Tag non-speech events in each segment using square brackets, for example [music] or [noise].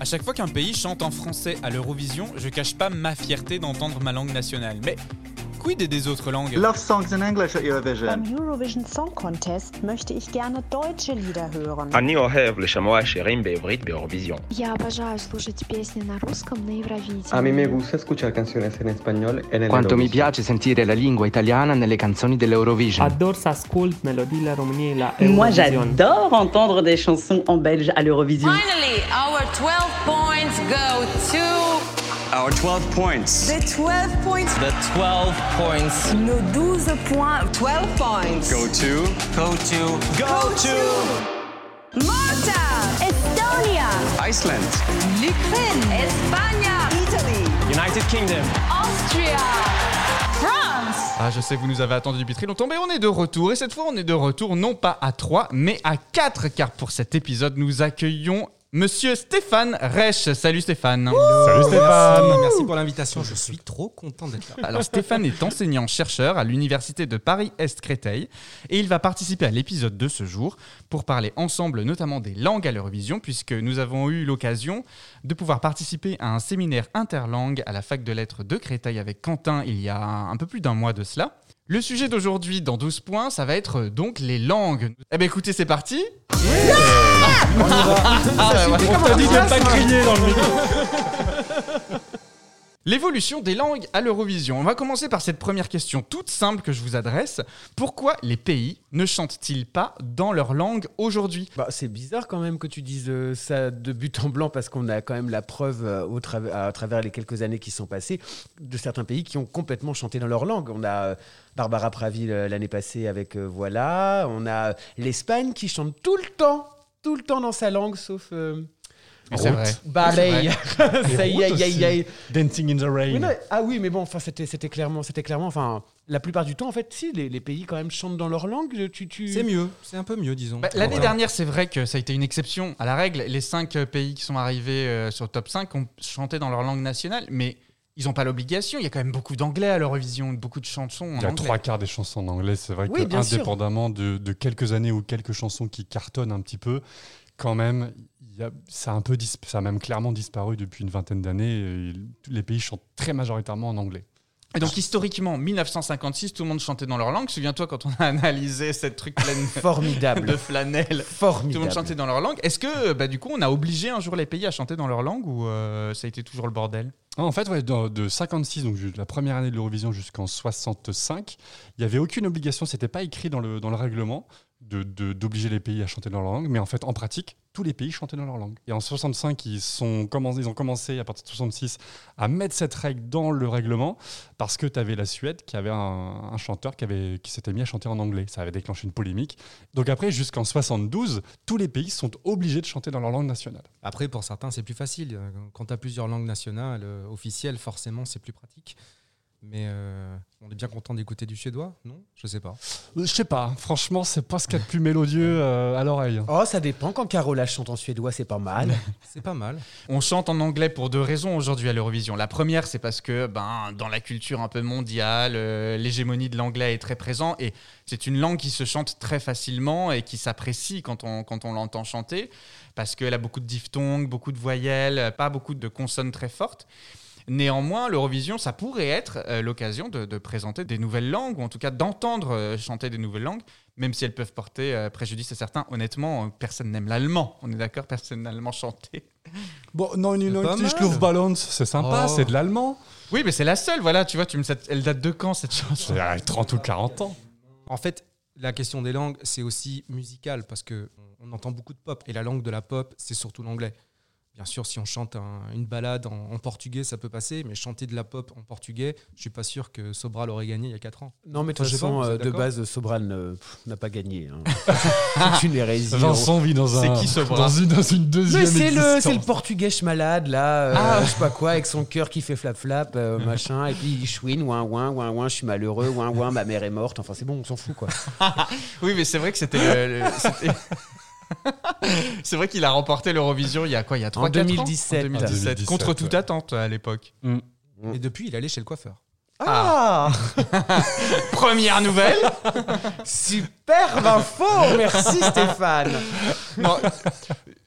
À chaque fois qu'un pays chante en français à l'Eurovision, je cache pas ma fierté d'entendre ma langue nationale. Mais Quid des autres langues? Love songs in English at Eurovision. Beim Eurovision Song Contest möchte ich gerne deutsche Lieder hören. Они оставляют мои шерим беврит Eurovision. Я обожаю слушать песни на русском на Евровидении. A mí me gusta escuchar canciones en español en el Quanto mi piace sentire la lingua italiana nelle canzoni dell'Eurovision. Adore s'ascolt melodie la României la Eurovision. Moi j'adore entendre des chansons en belge à l'Eurovision. Finally, our 12 points go to Our 12 points. the 12 points. The 12 points Nos 12 points. 12 points. go to. Go to. Go to. Malta. Estonia! Iceland. L'Ukraine. Espagne. Italy. United Kingdom. Austria. France. Ah, je sais que vous nous avez attendu depuis très longtemps, mais on est de retour. Et cette fois, on est de retour non pas à 3, mais à 4, car pour cet épisode, nous accueillons Monsieur Stéphane Reich. Salut Stéphane. Salut Stéphane Merci pour l'invitation, je suis trop content d'être là. Alors Stéphane est enseignant-chercheur à l'université de Paris-Est-Créteil et il va participer à l'épisode de ce jour pour parler ensemble notamment des langues à l'Eurovision puisque nous avons eu l'occasion de pouvoir participer à un séminaire interlangue à la fac de lettres de Créteil avec Quentin il y a un peu plus d'un mois de cela. Le sujet d'aujourd'hui dans 12 points, ça va être euh, donc les langues. Eh bien écoutez, c'est parti Ah, bah, voilà. On t'a dit de pas crier dans le micro. L'évolution des langues à l'Eurovision. On va commencer par cette première question toute simple que je vous adresse. Pourquoi les pays ne chantent-ils pas dans leur langue aujourd'hui? Bah, c'est bizarre quand même que tu dises euh, ça de but en blanc parce qu'on a quand même la preuve euh, au à travers les quelques années qui sont passées de certains pays qui ont complètement chanté dans leur langue. On a euh, Barbara Pravi l'année passée avec Voilà, on a l'Espagne qui chante tout le temps, tout le temps dans sa langue sauf c'est vrai. [laughs] Ça y est. Dancing in the Rain. Oui, non, ah oui, mais bon, enfin, c'était, c'était clairement, c'était clairement, enfin, la plupart du temps, en fait, si les, les pays quand même chantent dans leur langue, tu, tu... C'est mieux, c'est un peu mieux, disons. Bah, L'année dernière, c'est vrai que ça a été une exception à la règle. Les cinq euh, pays qui sont arrivés euh, sur le top 5 ont chanté dans leur langue nationale, mais ils n'ont pas l'obligation. Il y a quand même beaucoup d'anglais à l'Eurovision, beaucoup de chansons en Il y a anglais. trois quarts des chansons en anglais. C'est vrai Oui, que indépendamment de, de quelques années ou quelques chansons qui cartonnent un petit peu, quand même, y a, ça, a un peu dis- ça a même clairement disparu depuis une vingtaine d'années. Les pays chantent très majoritairement en anglais. Et donc historiquement, 1956, tout le monde chantait dans leur langue. Souviens-toi quand on a analysé cette truc pleine [laughs] Formidable. de flanelle. Tout le Formidable. monde chantait dans leur langue. Est-ce que, bah, du coup, on a obligé un jour les pays à chanter dans leur langue ou euh, ça a été toujours le bordel? Ah, En fait, ouais, de, de 56, donc la première année de l'Eurovision jusqu'en 65, il n'y avait aucune obligation, c'était pas écrit dans le, dans le règlement de- de- d'obliger les pays à chanter dans leur langue, mais en fait, en pratique, tous les pays chantaient dans leur langue. Et en 65, ils, sont ils ont commencé, à partir de 66, à mettre cette règle dans le règlement, parce que tu avais la Suède qui avait un, un chanteur qui, qui s'était mis à chanter en anglais. Ça avait déclenché une polémique. Donc après, jusqu'en 72, tous les pays sont obligés de chanter dans leur langue nationale. Après, pour certains, c'est plus facile. Quand tu as plusieurs langues nationales euh, officielles, forcément, c'est plus pratique. Mais euh, on est bien content d'écouter du suédois, non? Je sais pas. Euh, Je sais pas, franchement, c'est pas ce qu'il y a de plus mélodieux euh, à l'oreille. Oh, ça dépend. Quand Carola chante en suédois, c'est pas mal. [laughs] C'est pas mal. On chante en anglais pour deux raisons aujourd'hui à l'Eurovision. La première, c'est parce que ben, dans la culture un peu mondiale, euh, l'hégémonie de l'anglais est très présent et c'est une langue qui se chante très facilement et qui s'apprécie quand on, quand on l'entend chanter parce qu'elle a beaucoup de diphtongues, beaucoup de voyelles, pas beaucoup de consonnes très fortes. Néanmoins, l'Eurovision, ça pourrait être euh, l'occasion de, de présenter des nouvelles langues, ou en tout cas d'entendre euh, chanter des nouvelles langues, même si elles peuvent porter euh, préjudice à certains. Honnêtement, euh, personne n'aime l'allemand. On est d'accord, personne n'aime l'allemand chanter. Bon, non, non, pas non, mal. Luft Balance, c'est sympa, Oh. c'est de l'allemand. Oui, mais c'est la seule, voilà, tu vois, tu me, cette- elle date de quand cette chanson? C'est à 30 ou 40 ans. En fait, la question des langues, c'est aussi musical parce que on entend beaucoup de pop et la langue de la pop, c'est surtout l'anglais. Bien sûr, si on chante un- une balade en, en portugais, ça peut passer, mais chanter de la pop en portugais, je suis pas sûr que Sobral aurait gagné il y a 4 ans. Non, mais de toute façon, euh, de base, Sobral euh, n'a pas gagné. hein. [laughs] c'est une hérésie. Vincent vit dans un. C'est qui dans une, dans une deuxième Mais c'est le, existence. c'est le portugais malade là, euh, Ah. je sais pas quoi, avec son cœur qui fait flap flap, euh, [laughs] machin, et puis il chouine, ouin ouin, ouin ouin, je suis malheureux, ouin ouin, ma mère est morte, enfin c'est bon, on s'en fout quoi. [laughs] Oui, mais c'est vrai que c'était c'était- [laughs] c'est vrai qu'il a remporté l'Eurovision il y a quoi Il y a 3 En 2017. 2017. Contre 2017, toute attente à l'époque. Et depuis, il est allé chez le coiffeur. Ah, [laughs] Première nouvelle Superbe info, merci Stéphane. Non,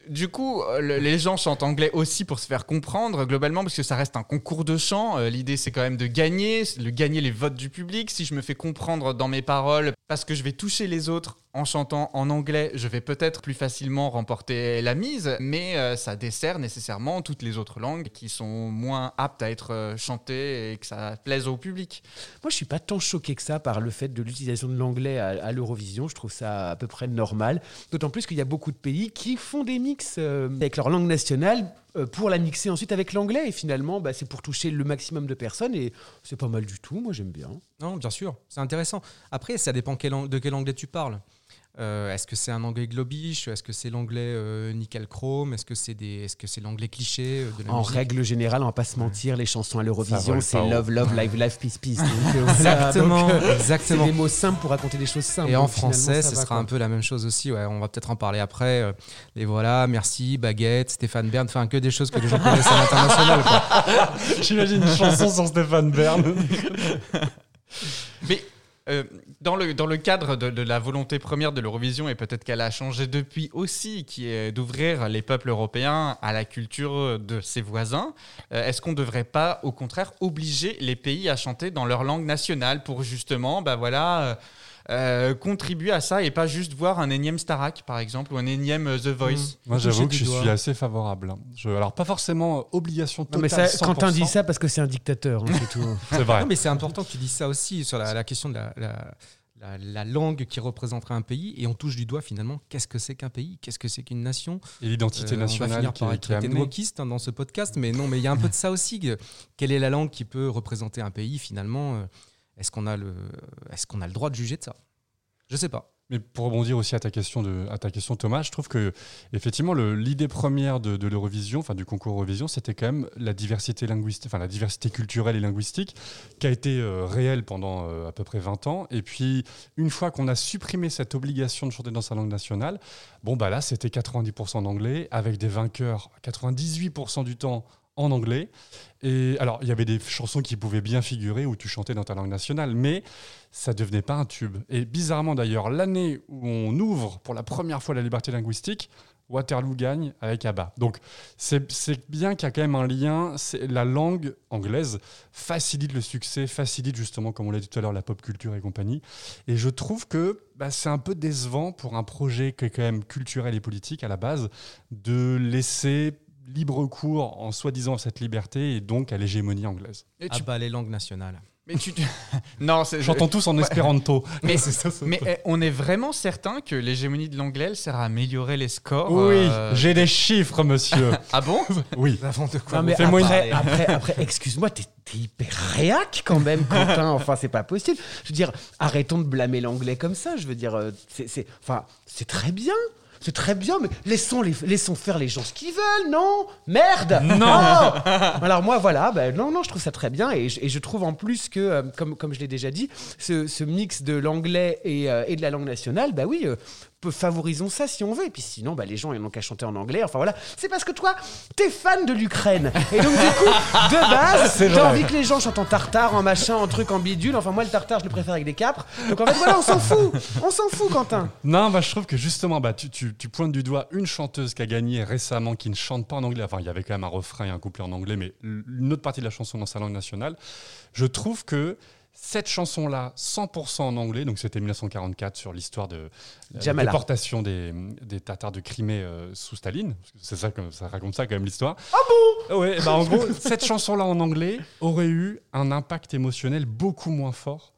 Du coup, le- les gens chantent anglais aussi pour se faire comprendre globalement parce que ça reste un concours de chant. Euh, L'idée c'est quand même de gagner, de gagner les votes du public. Si je me fais comprendre dans mes paroles parce que je vais toucher les autres en chantant en anglais, je vais peut-être plus facilement remporter la mise, mais euh, ça dessert nécessairement toutes les autres langues qui sont moins aptes à être euh, chantées et que ça plaise au public. Moi, je suis pas tant choqué que ça par le fait de l'utilisation de l'anglais à, à l'Eurovision. Je trouve ça à peu près normal. D'autant plus qu'il y a beaucoup de pays qui font des mix euh, avec leur langue nationale pour la mixer ensuite avec l'anglais. Et finalement, bah, c'est pour toucher le maximum de personnes. Et c'est pas mal du tout. Moi, j'aime bien. Non, bien sûr, c'est intéressant. Après, ça dépend quel de quel anglais tu parles. Euh, est-ce que c'est un anglais globish Est-ce que c'est l'anglais euh, nickel chrome? Est-ce que c'est des, est-ce que c'est l'anglais cliché euh, de la En musique? règle générale, on va pas se mentir, les chansons à l'Eurovision, c'est love, love, live, live, peace, peace. Donc, euh. Exactement, Donc, euh, exactement. C'est des mots simples pour raconter des choses simples. Et en français, ça ce sera quoi. un peu la même chose aussi. Ouais, on va peut-être en parler après. Et voilà, merci, baguette, Stéphane Bern, enfin que des choses que les gens connaissent à l'international. [laughs] J'imagine une chanson sur Stéphane Bern. [laughs] Mais euh, dans, le, dans le cadre de, la volonté première de l'Eurovision, et peut-être qu'elle a changé depuis aussi, qui est d'ouvrir les peuples européens à la culture de ses voisins, euh, est-ce qu'on ne devrait pas, au contraire, obliger les pays à chanter dans leur langue nationale pour justement, bah voilà. Euh, contribuer à ça et pas juste voir un énième Starak par exemple ou un énième euh, The Voice. Moi, j'avoue que je suis assez favorable. hein. Je- alors, pas forcément euh, obligation Non, mais totale. ça, Quentin 100%. dit ça parce que c'est un dictateur, hein, c'est tout. [laughs] C'est vrai. Non, mais c'est important que tu dises ça aussi sur la, la question de la, la- la- la langue qui représenterait un pays. Et on touche du doigt finalement qu'est-ce que c'est qu'un pays? Qu'est-ce que c'est qu'une nation? Et l'identité Euh, on va nationale finir qui, par est- être qui est traité de wokiste hein, dans ce podcast, mais non, mais il y a un peu de ça aussi. que- quelle est la langue qui peut représenter un pays finalement euh, Est-ce qu'on a le, est-ce qu'on a le droit de juger de ça? Je sais pas. Mais pour rebondir aussi à ta question, de, à ta question Thomas, je trouve que effectivement l'idée première de, de l'Eurovision, enfin du concours Eurovision, c'était quand même la diversité linguistique, enfin la diversité culturelle et linguistique, qui a été euh, réelle pendant euh, à peu près 20 ans. Et puis une fois qu'on a supprimé cette obligation de chanter dans sa langue nationale, bon bah là c'était 90% d'anglais avec des vainqueurs 98% du temps en anglais. Et alors, il y avait des chansons qui pouvaient bien figurer où tu chantais dans ta langue nationale, mais ça devenait pas un tube. Et bizarrement d'ailleurs, l'année où on ouvre pour la première fois la liberté linguistique, Waterloo gagne avec ABBA. Donc c'est bien qu'il y a quand même un lien. La langue anglaise facilite le succès, facilite justement, comme on l'a dit tout à l'heure, la pop culture et compagnie. Et je trouve que bah, c'est un peu décevant pour un projet qui est quand même culturel et politique à la base de laisser libre cours en soi-disant cette liberté et donc à l'hégémonie anglaise. Et Ah tu- bah les langues nationales. Mais tu... [laughs] non, c'est... Chantons tous en espéranto. [laughs] Mais, [laughs] C'est ça, c'est mais ça. eh, on est vraiment certain que l'hégémonie de l'anglais elle sert à améliorer les scores. Oui, euh, j'ai des chiffres, monsieur. Ah bon oui. Avant de quoi Non, mais Fais-moi une- après, après, après, excuse-moi, t'es hyper réac quand même, Quentin. Enfin, c'est pas possible. Je veux dire, arrêtons de blâmer l'anglais comme ça. Je veux dire, euh, c'est, c'est- enfin, c'est très bien. C'est très bien, mais laissons, les, laissons faire les gens ce qu'ils veulent, non? Merde Non. Alors moi, voilà, ben, non, non, je trouve ça très bien. Et je, et je trouve en plus que, euh, comme, comme je l'ai déjà dit, ce, ce mix de l'anglais et, euh, et de la langue nationale, bah oui, euh, favorisons ça si on veut. Et puis sinon, bah, les gens, ils n'ont qu'à chanter en anglais. Enfin voilà, c'est parce que toi, t'es fan de l'Ukraine. Et donc du coup, de [laughs] base, t'as envie que les gens chantent en tartare, en machin, en truc, en bidule. Enfin moi, le tartare, je le préfère avec des capres. Donc en fait, voilà, on s'en fout. On s'en fout, Quentin. Non, bah, je trouve que justement, bah, tu, tu- tu pointes du doigt une chanteuse qui a gagné récemment, qui ne chante pas en anglais. Enfin, il y avait quand même un refrain et un couplet en anglais, mais une autre partie de la chanson dans sa langue nationale. Je trouve que cette chanson-là, 100% en anglais, donc c'était 1944 sur l'histoire de la Jamala. déportation des, des Tatars de Crimée euh, sous Staline. C'est ça, que- ça raconte ça quand même l'histoire. Ah bon? Ouais, bah, en [laughs] gros, cette chanson-là en anglais aurait eu un impact émotionnel beaucoup moins fort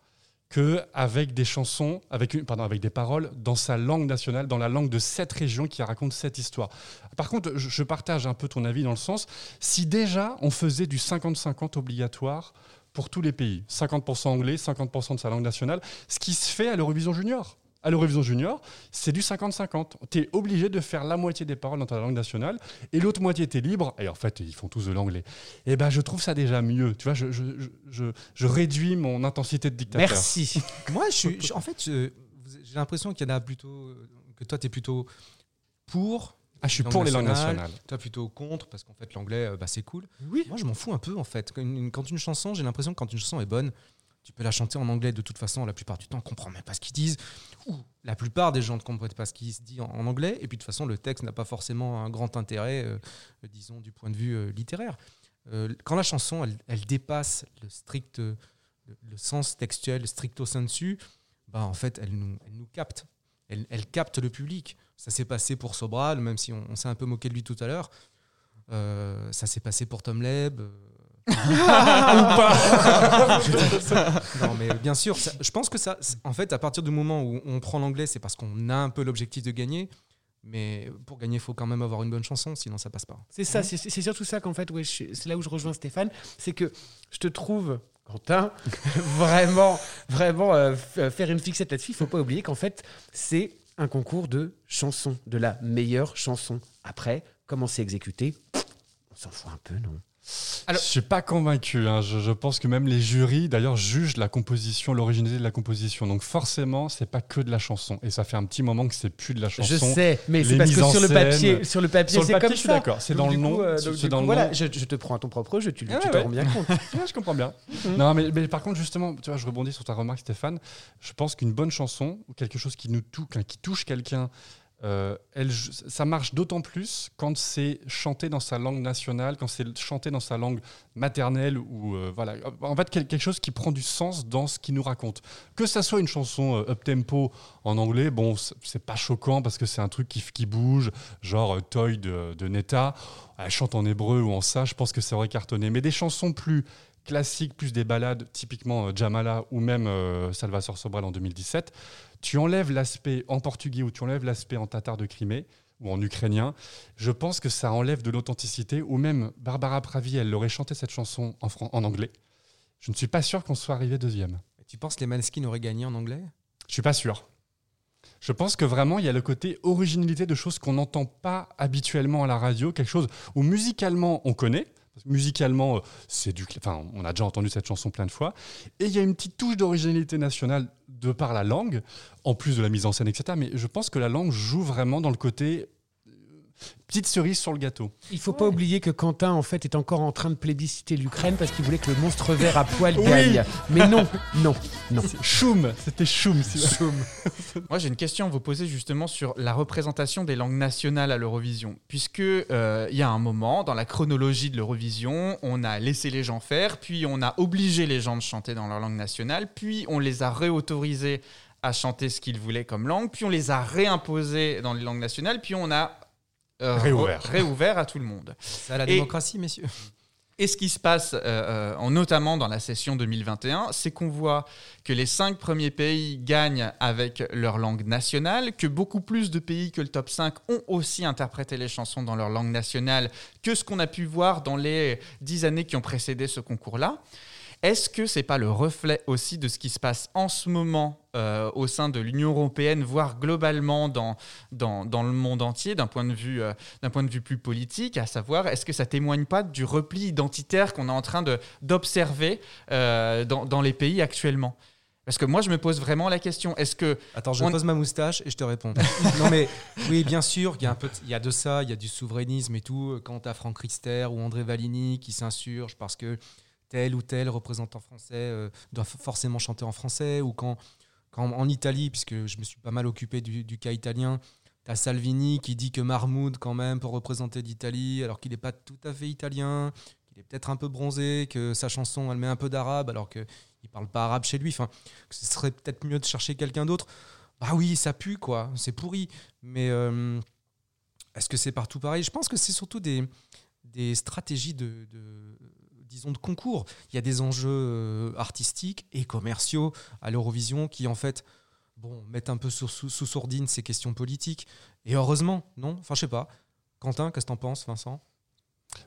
que avec des chansons, avec, une, pardon, avec des paroles dans sa langue nationale, dans la langue de cette région qui raconte cette histoire. Par contre, je partage un peu ton avis dans le sens, si déjà on faisait du 50-50 obligatoire pour tous les pays, 50% anglais, 50% de sa langue nationale, ce qui se fait à l'Eurovision Junior. À l'Eurovision Junior, c'est du 50-50. Tu es obligé de faire la moitié des paroles dans ta langue nationale et l'autre moitié, tu es libre. Et en fait, ils font tous de l'anglais. Et ben, je trouve ça déjà mieux. Tu vois, je, je, je, je- réduis mon intensité de dictateur. Merci. [laughs] Moi, je suis, je- en fait, j'ai l'impression qu'il y en a plutôt, que toi, tu es plutôt pour. Ah, je suis pour les langues nationales. Toi, plutôt contre, parce qu'en fait, l'anglais, euh, bah, c'est cool. Oui. Moi, je m'en fous un peu, en fait. Quand une, quand une chanson, j'ai l'impression que quand une chanson est bonne, tu peux la chanter en anglais de toute façon, la plupart du temps, on comprend même pas ce qu'ils disent. Ou la plupart des gens ne comprennent pas ce qu'ils se dit en, en anglais. Et puis de toute façon, le texte n'a pas forcément un grand intérêt, euh, euh, disons, du point de vue euh, littéraire. Euh, quand la chanson, elle, elle dépasse le strict, le, le sens textuel, le stricto sensu, bah, en fait, elle nous, elle nous capte. Elle, elle capte le public. Ça s'est passé pour Sobral, même si on, on s'est un peu moqué de lui tout à l'heure. Euh, ça s'est passé pour Tom Leb. euh, [laughs] [laughs] non, mais bien sûr, ça- je pense que ça, en fait, à partir du moment où on prend l'anglais, c'est parce qu'on a un peu l'objectif de gagner. Mais pour gagner, il faut quand même avoir une bonne chanson, sinon ça passe pas. C'est ça, c'est surtout ça qu'en fait, ouais, c'est là où je rejoins Stéphane, c'est que je te trouve, Quentin, [laughs] vraiment, vraiment euh, f- faire une fixette là-dessus. Il faut pas oublier qu'en fait, c'est un concours de chansons, de la meilleure chanson. Après, comment c'est exécuté, on s'en fout un peu, non? Je suis pas convaincu. hein. Je, je pense que même les jurys, d'ailleurs, jugent la composition, l'originalité de la composition. Donc forcément, c'est pas que de la chanson. Et ça fait un petit moment que c'est plus de la chanson. Je sais, mais c'est parce que sur le papier, sur le papier, Sur le c'est papier, comme je suis d'accord. C'est dans le nom. euh, c'est- donc, c'est du dans coup, le voilà, nom. je, je te prends à ton propre jeu, tu, Ah tu ouais, ouais. rends bien compte. [laughs] Je comprends bien. Non, mais, mais par contre, justement, tu vois, je rebondis sur ta remarque, Stéphane. Je pense qu'une bonne chanson quelque chose qui nous touche, qui touche quelqu'un, euh, elle, ça marche d'autant plus quand c'est chanté dans sa langue nationale, quand c'est chanté dans sa langue maternelle ou euh, voilà. En fait, quel- quelque chose qui prend du sens dans ce qu'il nous raconte. Que ça soit une chanson up tempo en anglais, bon, c'est- pas choquant parce que c'est un truc qui, qui bouge, genre euh, Toy de, de Netta. Elle chante en hébreu ou en ça, je pense que ça aurait cartonné. Mais des chansons plus classiques, plus des ballades, typiquement euh, Jamala ou même euh, Salvador Sobral en 2017, tu enlèves l'aspect en portugais ou tu enlèves l'aspect en tatar de Crimée ou en ukrainien, je pense que ça enlève de l'authenticité, ou même Barbara Pravi, elle aurait chanté cette chanson en, anglais. Je ne suis pas sûr qu'on soit arrivé deuxième. Tu penses que les Maneskin auraient gagné en anglais? Je suis pas sûr. Je pense que vraiment, il y a le côté originalité de choses qu'on n'entend pas habituellement à la radio, quelque chose où musicalement on connaît. Musicalement, euh, c'est du, enfin, on a déjà entendu cette chanson plein de fois, et il y a une petite touche d'originalité nationale de par la langue, en plus de la mise en scène, etc. Mais je pense que la langue joue vraiment dans le côté petite cerise sur le gâteau. Il faut pas oublier que Quentin, en fait, est encore en train de plébisciter l'Ukraine parce qu'il voulait que le monstre vert à poil Oui. gagne. Mais non, non, non. Choum, c'était choum. [laughs] Moi, j'ai une question à vous poser justement sur la représentation des langues nationales à l'Eurovision. Puisque euh, il y a un moment, dans la chronologie de l'Eurovision, on a laissé les gens faire, puis on a obligé les gens de chanter dans leur langue nationale, puis on les a réautorisés à chanter ce qu'ils voulaient comme langue, puis on les a réimposés dans les langues nationales, puis on a Réouvert. re- réouvert à tout le monde. C'est à la Et- démocratie, messieurs. et ce qui se passe, euh, euh, en- notamment dans la session 2021, c'est qu'on voit que les cinq premiers pays gagnent avec leur langue nationale, que beaucoup plus de pays que le top 5 ont aussi interprété les chansons dans leur langue nationale que ce qu'on a pu voir dans les dix années qui ont précédé ce concours-là. Est-ce que c'est pas le reflet aussi de ce qui se passe en ce moment euh, au sein de l'Union européenne, voire globalement dans, dans, dans le monde entier, d'un point, de vue, euh, d'un point de vue plus politique, à savoir, est-ce que ça témoigne pas du repli identitaire qu'on est en train de, d'observer euh, dans, dans les pays actuellement? Parce que moi, je me pose vraiment la question, est-ce que... Attends, je on- pose ma moustache et je te réponds. [laughs] non mais oui, bien sûr, il y a un peu, de- il y a de ça, il y a du souverainisme et tout. Quand t'as Franck Rister ou André Valigny qui s'insurgent parce que tel ou tel représentant français euh, doit forcément chanter en français, ou quand, quand en Italie, puisque je me suis pas mal occupé du, cas italien, t'as Salvini qui dit que Mahmoud quand même pour représenter l'Italie, alors qu'il n'est pas tout à fait italien, qu'il est peut-être un peu bronzé, que sa chanson elle met un peu d'arabe alors qu'il il parle pas arabe chez lui. Enfin, que ce serait peut-être mieux de chercher quelqu'un d'autre. Bah oui, ça pue, quoi. C'est pourri. Mais euh, est-ce que c'est partout pareil? Je pense que c'est surtout des, des stratégies de- disons, de concours. Il y a des enjeux euh, artistiques et commerciaux à l'Eurovision qui, en fait, bon, mettent un peu sous, sous, sous sourdine ces questions politiques. Et heureusement, non? Enfin, je sais pas. Quentin, qu'est-ce que t'en penses, Vincent?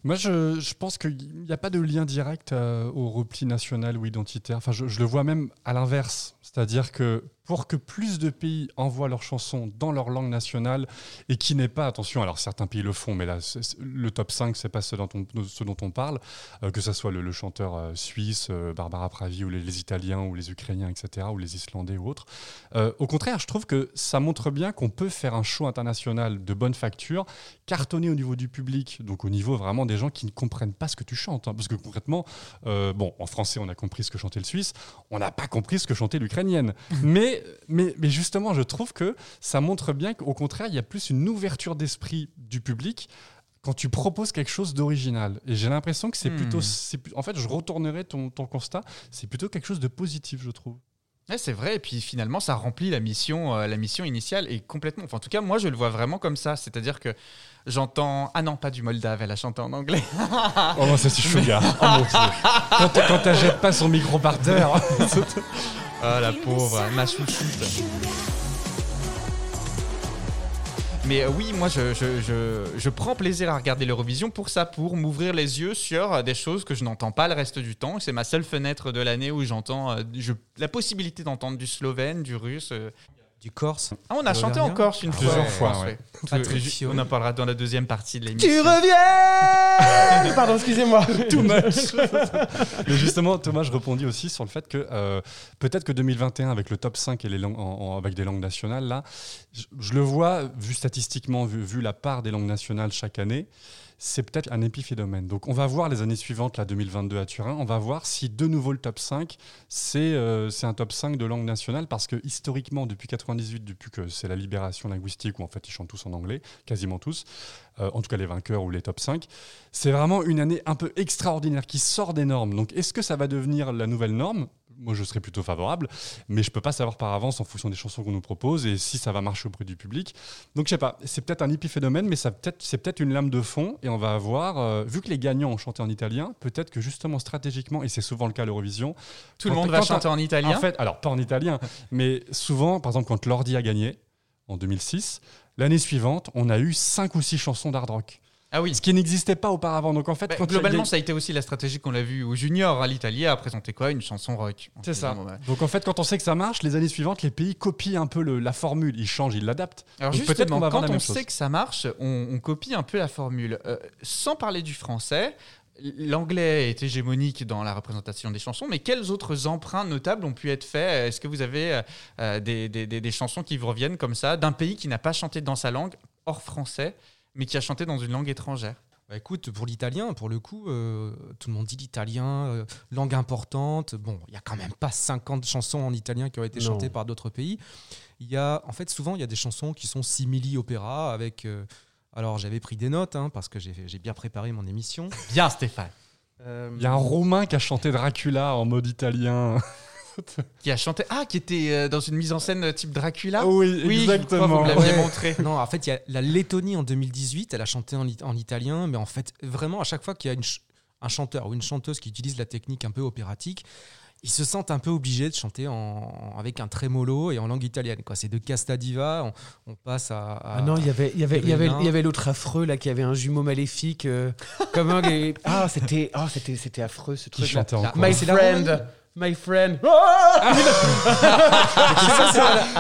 Moi, je, je pense qu'il n'y a pas de lien direct euh, au repli national ou identitaire. Enfin, je, je le vois même à l'inverse. C'est-à-dire que pour que plus de pays envoient leurs chansons dans leur langue nationale et qui n'est pas, attention, alors certains pays le font, mais là, le top 5, c'est pas ce dont on, ce dont on parle, euh, que ce soit le, chanteur euh, suisse, euh, Barbara Pravi, ou les, Italiens, ou les Ukrainiens, etc., ou les Islandais ou autres. au contraire, je trouve que ça montre bien qu'on peut faire un show international de bonne facture, cartonner au niveau du public, donc au niveau vraiment des gens qui ne comprennent pas ce que tu chantes. Hein, parce que concrètement, bon, en français, on a compris ce que chantait le suisse, on n'a pas compris ce que chantait l'ukrainienne. [laughs] mais, mais, mais justement, je trouve que ça montre bien qu'au contraire, il y a plus une ouverture d'esprit du public quand tu proposes quelque chose d'original. Et j'ai l'impression que c'est Hmm. plutôt. En fait, je retournerai ton, ton constat. C'est plutôt quelque chose de positif, je trouve. Ouais, c'est vrai, et puis finalement, ça remplit la mission, euh, la mission initiale, et complètement. Enfin, en tout cas, moi, je le vois vraiment comme ça. C'est-à-dire que j'entends. Ah non, pas du Moldave, elle a chanté en anglais. Oh non, ça c'est [laughs] Sugar. Oh. Quand Quand t'achètes pas son micro par terre. [laughs] Ah, la pauvre, ma chouchoute. Mais euh, oui, moi, je, je, je, je prends plaisir à regarder l'Eurovision pour ça, pour m'ouvrir les yeux sur euh, des choses que je n'entends pas le reste du temps. C'est ma seule fenêtre de l'année où j'entends euh, la possibilité d'entendre du slovène, du russe. Du corse. Ah, on a chanté en. Corse une Plusieurs fois. fois, ouais. Patrick ju- Fiori. On en parlera dans la deuxième partie de l'émission. Tu reviens [laughs] Pardon, excusez-moi. Too much. [laughs] Mais justement, Thomas, je répondis aussi sur le fait que euh, peut-être que 2021, avec le top 5 et les langues, en- en- avec des langues nationales, là, je, je le vois, vu statistiquement, vu, vu la part des langues nationales chaque année, c'est peut-être un épiphénomène. Donc on va voir les années suivantes, la 2022 à Turin, on va voir si de nouveau le top 5, c'est euh, c'est un top 5 de langue nationale, parce que historiquement, depuis 98, depuis que c'est la libération linguistique, où en fait ils chantent tous en anglais, quasiment tous, euh, en tout cas les vainqueurs ou les top 5, c'est vraiment une année un peu extraordinaire qui sort des normes. Donc est-ce que ça va devenir la nouvelle norme? Moi je serais plutôt favorable, mais je peux pas savoir par avance en fonction des chansons qu'on nous propose et si ça va marcher auprès du public. Donc je sais pas, c'est peut-être un épiphénomène, mais ça peut-être c'est peut-être une lame de fond et on va avoir, euh, vu que les gagnants ont chanté en italien, peut-être que justement stratégiquement, et c'est souvent le cas à l'Eurovision, Tout le monde va chanter en italien. En fait, alors pas en italien, [laughs] mais souvent, par exemple, quand Lordi a gagné en 2006, l'année suivante, on a eu cinq ou six chansons d'hard rock. Ah oui. Ce qui n'existait pas auparavant. Donc en fait, Bah, quand globalement, ça a été aussi la stratégie qu'on l'a vu au junior. à L'Italien a présenté quoi? Une chanson rock. C'est ça. Donc en fait, quand on sait que ça marche, les années suivantes, les pays copient un peu le- la formule. Ils changent, ils l'adaptent. Alors Donc peut-être justement, va quand on chose. sait que ça marche, on, on copie un peu la formule. Euh, sans parler du français, l'anglais est hégémonique dans la représentation des chansons, mais quels autres emprunts notables ont pu être faits? Est-ce que vous avez euh, euh, des, des- des- des chansons qui vous reviennent comme ça, d'un pays qui n'a pas chanté dans sa langue, hors français, mais qui a chanté dans une langue étrangère Bah écoute, pour l'italien, pour le coup, euh, tout le monde dit l'italien, euh, langue importante. Bon, il y a quand même pas 50 chansons en italien qui ont été Non. chantées par d'autres pays. Il y a, en fait, souvent, il y a des chansons qui sont simili-opéra avec. euh, alors, j'avais pris des notes hein, parce que j'ai bien préparé mon émission. Bien, Stéphane. Euh, Il y a un Roumain qui a chanté Dracula en mode italien. Qui a chanté Ah, qui était euh, dans une mise en scène type Dracula oui, Oui, je crois, exactement. vous l'aviez Ouais. montré. [laughs] Non, en fait, il y a la Lettonie en 2018, elle a chanté en, en italien, mais en fait, vraiment, à chaque fois qu'il y a une ch- un chanteur ou une chanteuse qui utilise la technique un peu opératique, ils se sentent un peu obligés de chanter en, avec un trémolo et en langue italienne. quoi. C'est de Casta Diva, on, on passe à, à- Ah non, il y avait, il y avait, il y avait, y avait l'autre affreux là qui avait un jumeau maléfique. euh, comme un gars- [laughs] Ah, c'était, ah, c'était, c'était affreux ce Qui truc. chantait en La- quoi My C'est la friend. My friend. [laughs]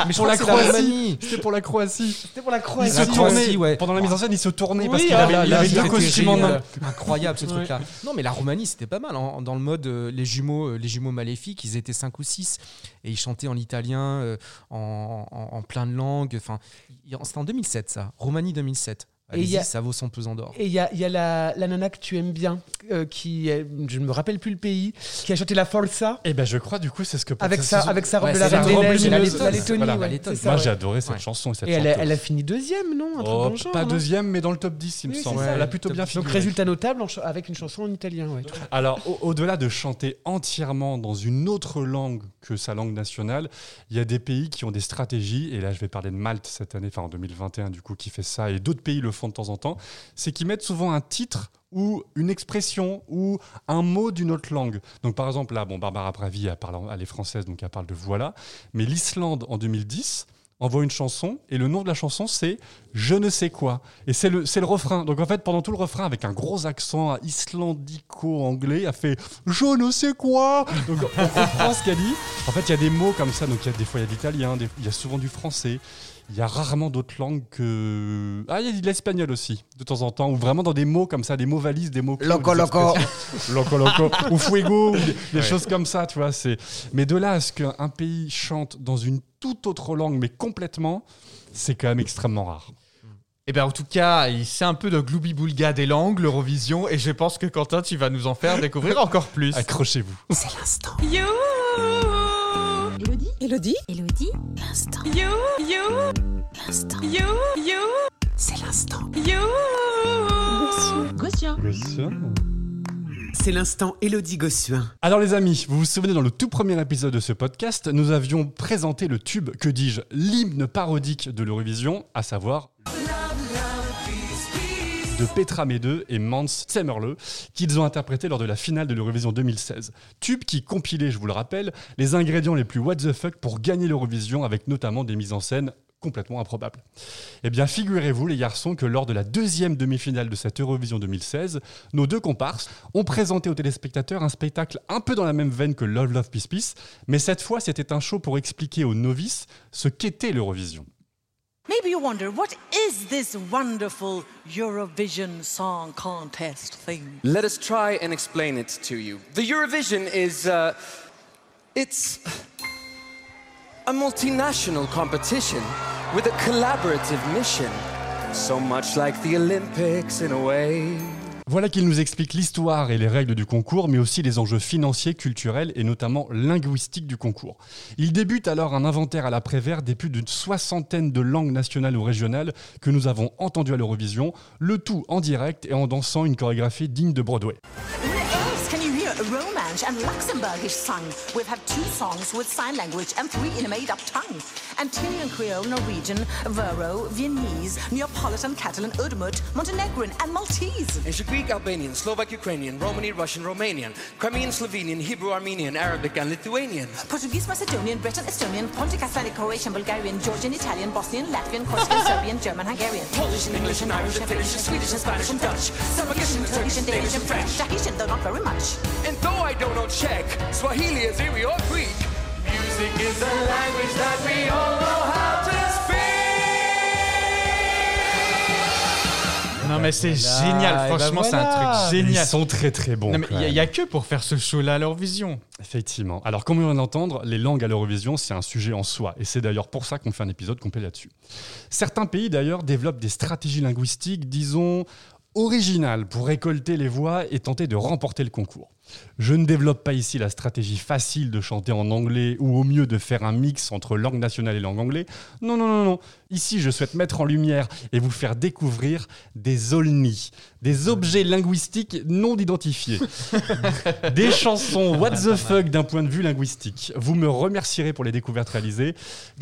Mais je Pour la Croatie. C'était pour la Croatie. C'était pour la Il Croatie. se La tournait. Ouais. Pendant la mise en scène, il se tournait parce qu'il ah, avait, là, il avait deux costumes en main. Incroyable ce Ouais. truc-là. Non, mais la Roumanie, c'était pas mal. En- dans le mode, euh, les jumeaux, euh, les jumeaux maléfiques, ils étaient 5 ou 6 et ils chantaient en italien, euh, en, en- en plein de langues. Enfin, il- c'était en 2007, ça. Roumanie 2007. Et il y Allez-y, a- ça vaut son pesant d'or. Et il y a, il y a la, la nana que tu aimes bien, euh, qui, est- je ne me rappelle plus le pays, qui a chanté la Forza Et ben je crois du coup c'est ce que avec sa, avec sa robe Ouais, de la robe Lettonie, Voilà, ouais, ça, Moi ouais. j'ai adoré cette chanson et cette Et elle a, chanteuse. elle a fini deuxième, non Un Oh, genre, pas non deuxième mais dans le top 10 il me semble. Elle a plutôt bien Donc figuré. résultat notable avec une chanson en italien. Alors, au- au-delà de chanter entièrement dans une autre langue que sa langue nationale, il y a des pays qui ont des stratégies, et là je vais parler de Malte cette année, enfin en 2021 du coup, qui fait ça, et d'autres pays le font de temps en temps, c'est qu'ils mettent souvent un titre ou une expression ou un mot d'une autre langue. Donc par exemple là, bon, Barbara Pravi, elle, parle, elle est française, donc elle parle de voilà, mais l'Islande en 2010, envoie une chanson et le nom de la chanson c'est Je ne sais quoi. Et c'est le, c'est le refrain. Donc en fait, pendant tout le refrain, avec un gros accent islandico-anglais, a fait Je ne sais quoi. Donc on comprend ce qu'elle dit. En fait, il y a des mots comme ça. Donc il y a des fois, il y a de l'italien, il y a souvent du français. Il y a rarement d'autres langues que. Ah, il y a de l'espagnol aussi, de temps en temps, ou vraiment dans des mots comme ça, des mots valises, des mots. Loco, loco. loco, [laughs] loco. ou fuego, ou des, des Ouais. choses comme ça, tu vois. C'est... Mais de là à ce qu'un pays chante dans une toute autre langue, mais complètement, c'est quand même extrêmement rare. Eh bien, en tout cas, il- c'est un peu de gloubi-boulga des langues, l'Eurovision, et je pense que Quentin, tu vas nous en faire découvrir encore plus. Accrochez-vous. C'est l'instant. You. Elodie Elodie. L'instant. You. You. L'instant. You. You. C'est l'instant. You. Gossuin. C'est l'instant Elodie Gossuin. Alors les amis, vous vous souvenez dans le tout premier épisode de ce podcast, nous avions présenté le tube, que dis-je, l'hymne parodique de l'Eurovision, à savoir de Petra Mede et Mans Zemmerle, qu'ils ont interprété lors de la finale de l'Eurovision 2016. Tube qui compilait, je vous le rappelle, les ingrédients les plus what the fuck pour gagner l'Eurovision, avec notamment des mises en scène complètement improbables. Eh bien, figurez-vous, les garçons, que lors de la deuxième demi-finale de cette Eurovision 2016, nos deux comparses ont présenté aux téléspectateurs un spectacle un peu dans la même veine que Love Love Peace Peace, mais cette fois, c'était un show pour expliquer aux novices ce qu'était l'Eurovision. Maybe you wonder, what is this wonderful Eurovision Song Contest thing? Let us try and explain it to you. The Eurovision is, uh, it's a multinational competition with a collaborative mission. So much like the Olympics in a way. Voilà qu'il nous explique l'histoire et les règles du concours, mais aussi les enjeux financiers, culturels et notamment linguistiques du concours. Il débute alors un inventaire à l'après-vert des plus d'une soixantaine de langues nationales ou régionales que nous avons entendues à l'Eurovision, le tout en direct et en dansant une chorégraphie digne de Broadway. Romansh and Luxembourgish sung? We've had two songs with sign language and three in a made-up tongue. Antillean Creole, Norwegian, Vero, Viennese, Neapolitan, Catalan, Udmurt, Montenegrin, and Maltese. Ancient Greek, Albanian, Slovak, Ukrainian, Romani, Russian, Romanian, Crimean, Slovenian, Hebrew, Armenian, Arabic, and Lithuanian. Portuguese, Macedonian, Breton, Estonian, Pontic, Icelandic, Croatian, Bulgarian, Georgian, Italian, Bosnian, Latvian, Corsican, Serbian, German, Hungarian. Polish and English and Irish and Finnish and Swedish and Spanish and Dutch. Russian, Turkish, and Danish, and French. Tahitian, though not very much. And though I don't know Czech, Swahili, Azeri, or Greek, music is a language that we all know how to Non, mais c'est Voilà, génial, ben franchement, c'est un truc génial. Ils sont très très bons. Non, mais quand il n'y a, que pour faire ce show-là à l'Eurovision. Effectivement. Alors, comme on vient d'entendre, les langues à l'Eurovision, c'est un sujet en soi. Et c'est d'ailleurs pour ça qu'on fait un épisode complet là-dessus. Certains pays, d'ailleurs, développent des stratégies linguistiques, disons, originales pour récolter les voix et tenter de remporter le concours. Je ne développe pas ici la stratégie facile de chanter en anglais ou au mieux de faire un mix entre langue nationale et langue anglaise. Non, non, non, non. Ici, je souhaite mettre en lumière et vous faire découvrir des olni, des objets linguistiques non identifiés. [laughs] Des chansons what the fuck d'un point de vue linguistique. Vous me remercierez pour les découvertes réalisées.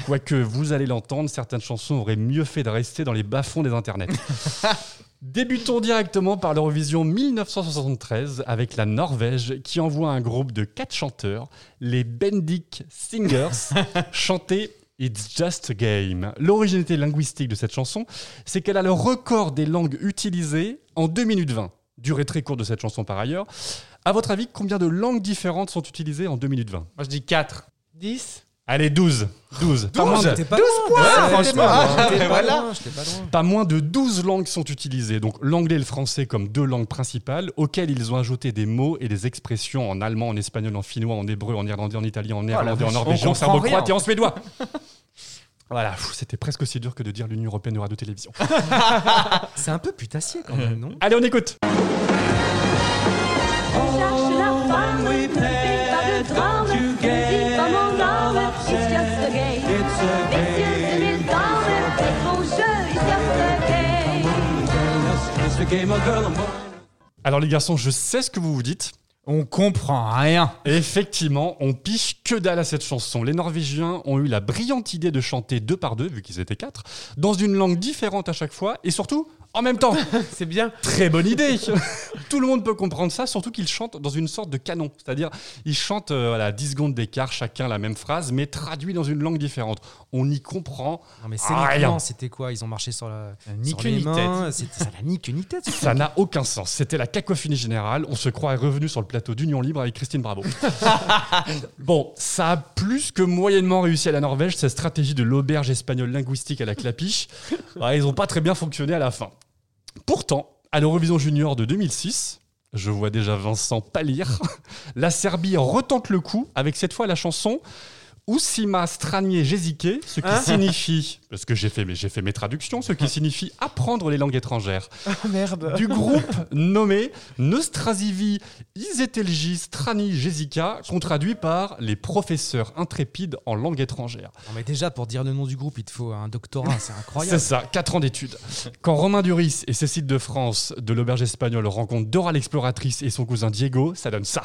Quoique vous allez l'entendre, certaines chansons auraient mieux fait de rester dans les bas-fonds des internets. [laughs] Débutons directement par l'Eurovision 1973 avec la Norvège qui envoie un groupe de quatre chanteurs, les Bendik Singers, [laughs] chanter It's Just a Game. L'originalité linguistique de cette chanson, c'est qu'elle a le record des langues utilisées en 2 minutes 20. Durée très courte de cette chanson par ailleurs. À votre avis, combien de langues différentes sont utilisées en 2 minutes 20 Moi, je dis 4. 10 Allez, 12. 12. Pas moins de- pas 12 loin. points, Ouais, franchement. j'étais pas loin, Ah, pas voilà. loin, pas moins de 12 langues sont utilisées, donc l'anglais et le français comme deux langues principales, auxquelles ils ont ajouté des mots et des expressions en allemand, en espagnol, en finnois, en hébreu, en irlandais, en italien, en néerlandais, en norvégien, on en serbo-croate et en suédois. [laughs] Voilà, c'était presque aussi dur que de dire l'Union Européenne de Radio-Télévision. [laughs] C'est un peu putassier quand même, non? Allez, on écoute Alors les garçons, je sais ce que vous vous dites. On comprend rien. Effectivement, on piche que dalle à cette chanson. Les Norvégiens ont eu la brillante idée de chanter deux par deux, vu qu'ils étaient quatre, dans une langue différente à chaque fois, et surtout en même temps. [laughs] C'est bien. Très bonne idée. [laughs] Tout le monde peut comprendre ça, surtout qu'ils chantent dans une sorte de canon. C'est-à-dire, ils chantent euh, voilà, 10 secondes d'écart, chacun la même phrase, mais traduit dans une langue différente. On y comprend Non mais rien. scéniquement, c'était quoi? Ils ont marché sur la ni sur les mains, c'était- Ça n'a ni tête. Ça n'a aucun sens. C'était la cacophonie générale. On se croit revenu sur le plateau d'Union Libre avec Christine Bravo. [laughs] bon, ça a plus que moyennement réussi à la Norvège, cette stratégie de l'auberge espagnole linguistique à la clapiche. Ouais, ils n'ont pas très bien fonctionné à la fin. Pourtant, à l'Eurovision Junior de 2006, je vois déjà Vincent pâlir, [laughs] la Serbie retente le coup avec cette fois la chanson Usima Stranie Jezike, ce qui Hein signifie, parce que j'ai fait, mes- j'ai fait mes traductions, ce qui signifie apprendre les langues étrangères Oh merde. du groupe nommé Nostrasivi Izetelji Strani Jezika, qu'on traduit par les professeurs intrépides en langue étrangère. Non mais déjà pour dire le nom du groupe, il te faut un doctorat, c'est incroyable. C'est ça, 4 ans d'études. Quand Romain Duris et Cécile de France de l'auberge espagnole rencontrent Dora l'exploratrice et son cousin Diego, ça donne ça.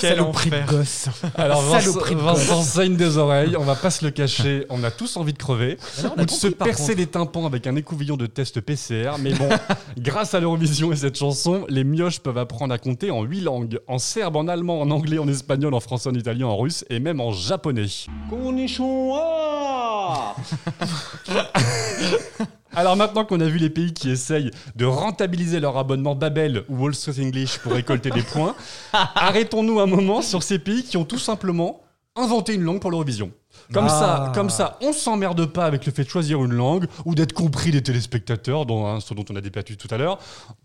Quel Saloperie de enfer. gosse. Alors Vincent, Saloperie de Vincent gosse. saigne des oreilles, on va pas se le cacher, on a tous envie de crever, non, on a ou de se compris, percer les tympans avec un écouvillon de test PCR, mais bon, [laughs] grâce à l'Eurovision et cette chanson, les mioches peuvent apprendre à compter en huit langues, en serbe, en allemand, en anglais, en espagnol, en français, en italien, en russe et même en japonais. [laughs] Alors maintenant qu'on a vu les pays qui essayent de rentabiliser leur abonnement Babel ou Wall Street English pour récolter des points, [laughs] arrêtons-nous un moment sur ces pays qui ont tout simplement inventé une langue pour l'Eurovision. Comme ça, Ah. comme ça, on s'emmerde pas avec le fait de choisir une langue ou d'être compris des téléspectateurs, dont, hein, ce dont on a débattu tout à l'heure.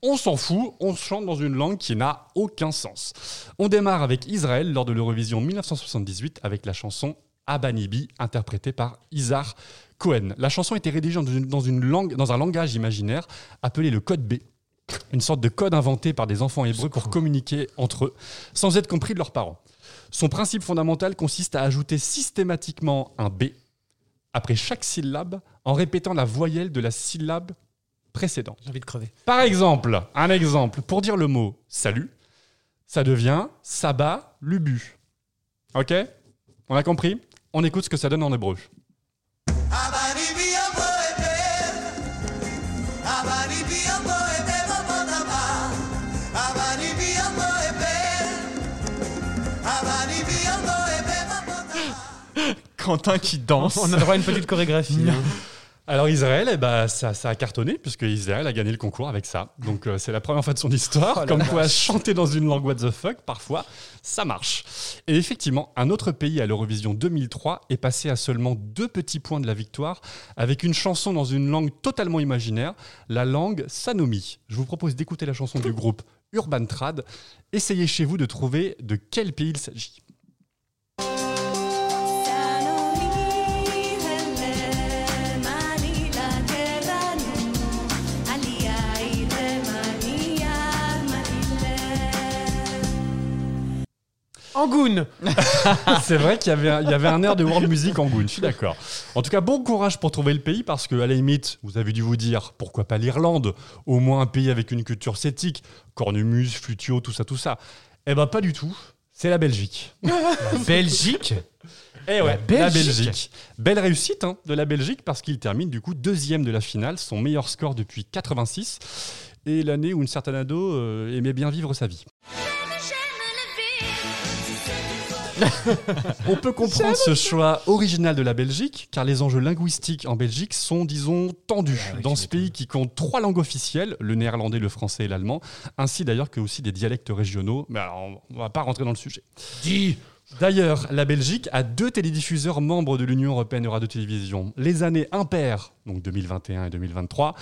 On s'en fout, on chante dans une langue qui n'a aucun sens. On démarre avec Israël lors de l'Eurovision 1978 avec la chanson Abanibi, interprétée par Isar Cohen. La chanson était rédigée dans une, dans une langue, dans un langage imaginaire appelé le code B. Une sorte de code inventé par des enfants hébreux pour communiquer entre eux, sans être compris de leurs parents. Son principe fondamental consiste à ajouter systématiquement un B après chaque syllabe en répétant la voyelle de la syllabe précédente. J'ai envie de crever. Par exemple, un exemple, pour dire le mot salut, ça devient Saba Lubu. Ok? On a compris? On écoute ce que ça donne en hébreu. Quentin qui danse. On a droit à une petite chorégraphie. hein. Alors Israël, eh ben, ça, ça a cartonné puisque Israël a gagné le concours avec ça. Donc euh, c'est la première fois de son histoire. Oh Comme quoi vache. chanter dans une langue what the fuck, parfois, ça marche. Et effectivement, un autre pays à l'Eurovision 2003 est passé à seulement deux petits points de la victoire avec une chanson dans une langue totalement imaginaire, la langue Sanomi. Je vous propose d'écouter la chanson du groupe Urban Trad. Essayez chez vous de trouver de quel pays il s'agit. Angoun [laughs] C'est vrai qu'il y avait, un- il y avait un air de world music en Goon, je suis d'accord. En tout cas, bon courage pour trouver le pays parce que, à la limite, vous avez dû vous dire pourquoi pas l'Irlande, au moins un pays avec une culture celtique, cornemuse, flutio, tout ça, tout ça. Eh ben, pas du tout. C'est la Belgique. [laughs] Belgique? Eh ouais, La. Belgique. Belle réussite hein, de la Belgique parce qu'il termine du coup deuxième de la finale, son meilleur score depuis 86 et l'année où une certaine ado euh, aimait bien vivre sa vie. On peut comprendre ce choix original de la Belgique, car les enjeux linguistiques en Belgique sont, disons, tendus. Dans ce pays qui compte trois langues officielles, le néerlandais, le français et l'allemand, ainsi d'ailleurs que aussi des dialectes régionaux. Mais alors, on va pas rentrer dans le sujet. Dis D'ailleurs, la Belgique a deux télédiffuseurs membres de l'Union européenne de radio-télévision. Les années impaires, donc 2021 et 2023,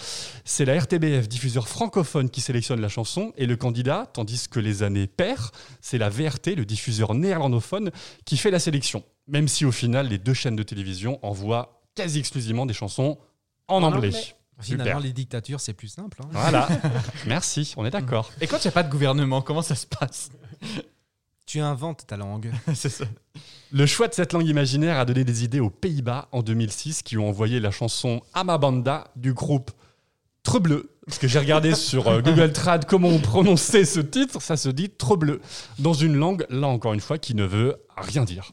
c'est la RTBF, diffuseur francophone, qui sélectionne la chanson et le candidat, tandis que les années paires, c'est la VRT, le diffuseur néerlandophone, qui fait la sélection. Même si au final, les deux chaînes de télévision envoient quasi exclusivement des chansons en, En anglais. anglais. Finalement, les dictatures, c'est plus simple. hein. Voilà. [laughs] Merci, on est d'accord. Et quand il n'y a pas de gouvernement, comment ça se passe? Tu inventes ta langue. [laughs] C'est ça. Le choix de cette langue imaginaire a donné des idées aux Pays-Bas en 2006 qui ont envoyé la chanson Amabanda du groupe Trebleu Parce que j'ai regardé [laughs] sur euh, Google Trad comment on prononçait ce titre, ça se dit trop bleu. Dans une langue, là encore une fois, qui ne veut rien dire.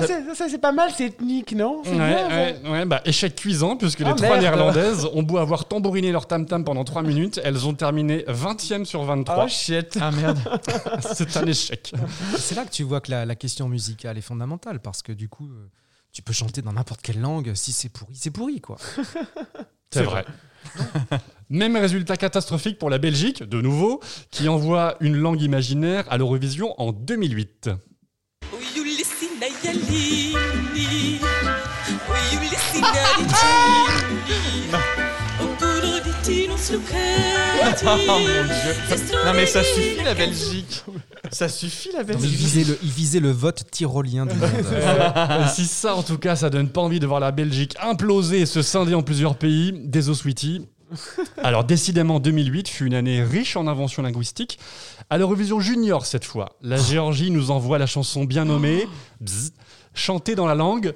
Ça, c'est- ça, ça, c'est pas mal, c'est ethnique, non? Ouais, bien, ça. ouais, ouais, bah, échec cuisant, puisque Ah, les trois merde. néerlandaises ont beau avoir tambouriné leur tam-tam pendant 3 minutes, elles ont terminé 20e sur 23. Oh shit. Ah merde. [laughs] C'est un échec. C'est là que tu vois que la, la question musicale est fondamentale parce que du coup, euh, tu peux chanter dans n'importe quelle langue. Si c'est pourri, c'est pourri quoi. [laughs] C'est vrai. Même résultat catastrophique pour la Belgique, de nouveau, qui envoie une langue imaginaire à l'Eurovision en 2008. Oh mon dieu. Non mais ça suffit la Belgique. Ça suffit la Il Belgique. visait le, il visait le vote tyrolien du monde. [laughs] Euh, si ça, en tout cas, ça donne pas envie de voir la Belgique imploser et se scinder en plusieurs pays, des Sweetie. Alors, décidément, 2008 fut une année riche en inventions linguistiques. À l'Eurovision Junior, cette fois, la Géorgie nous envoie la chanson bien nommée, Bzz, chantée dans la langue.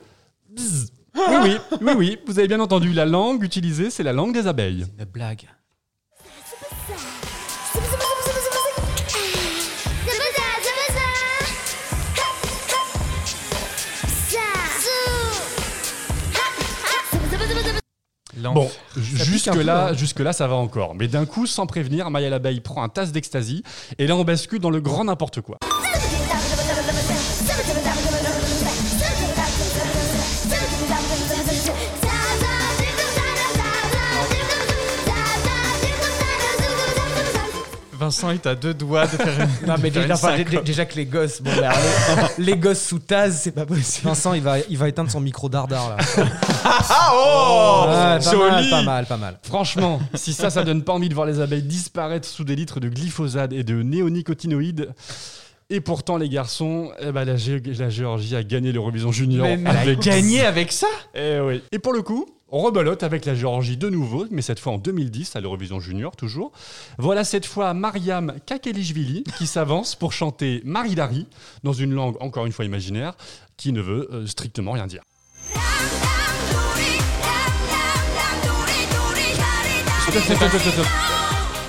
Bzz. Oui, oui, oui, oui, vous avez bien entendu, la langue utilisée, c'est la langue des abeilles. Une blague. Bon, jusque-là, hein. jusque-là, ça va encore. Mais d'un coup, sans prévenir, Maya l'abeille prend un tasse d'ecstasy et là, on bascule dans le grand n'importe quoi. Vincent est à deux doigts de faire une, Non, mais déjà, une enfin, dé- syncope. déjà que les gosses, bon, bah, les, les gosses sous Taz, c'est pas possible. Vincent, il va, il va éteindre son micro dardard là. Ah oh Ouais, pas joli. mal, pas mal, pas mal. Franchement, si ça, ça donne pas envie de voir les abeilles disparaître sous des litres de glyphosate et de néonicotinoïdes. Et pourtant, les garçons, eh ben, la, Gé- la Géorgie a gagné l'Eurovision Junior. Mais elle a avec- gagné avec ça? Eh oui. Et pour le coup, on rebelote avec la Géorgie de nouveau, mais cette fois en 2010 à l'Eurovision Junior toujours. Voilà cette fois Mariam Kakelishvili qui s'avance pour chanter Maridari dans une langue encore une fois imaginaire qui ne veut euh, strictement rien dire.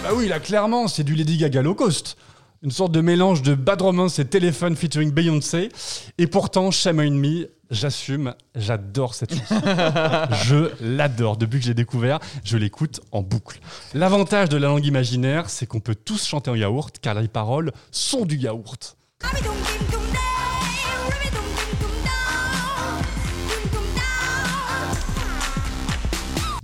Bah oui, là clairement, c'est du Lady Gaga low cost. Une sorte de mélange de Bad Romance et Téléphone featuring Beyoncé. Et pourtant, Shame on Me, j'assume, j'adore cette chanson. [laughs] je l'adore. Depuis que j'ai découvert, je l'écoute en boucle. L'avantage de la langue imaginaire, c'est qu'on peut tous chanter en yaourt, car les paroles sont du yaourt.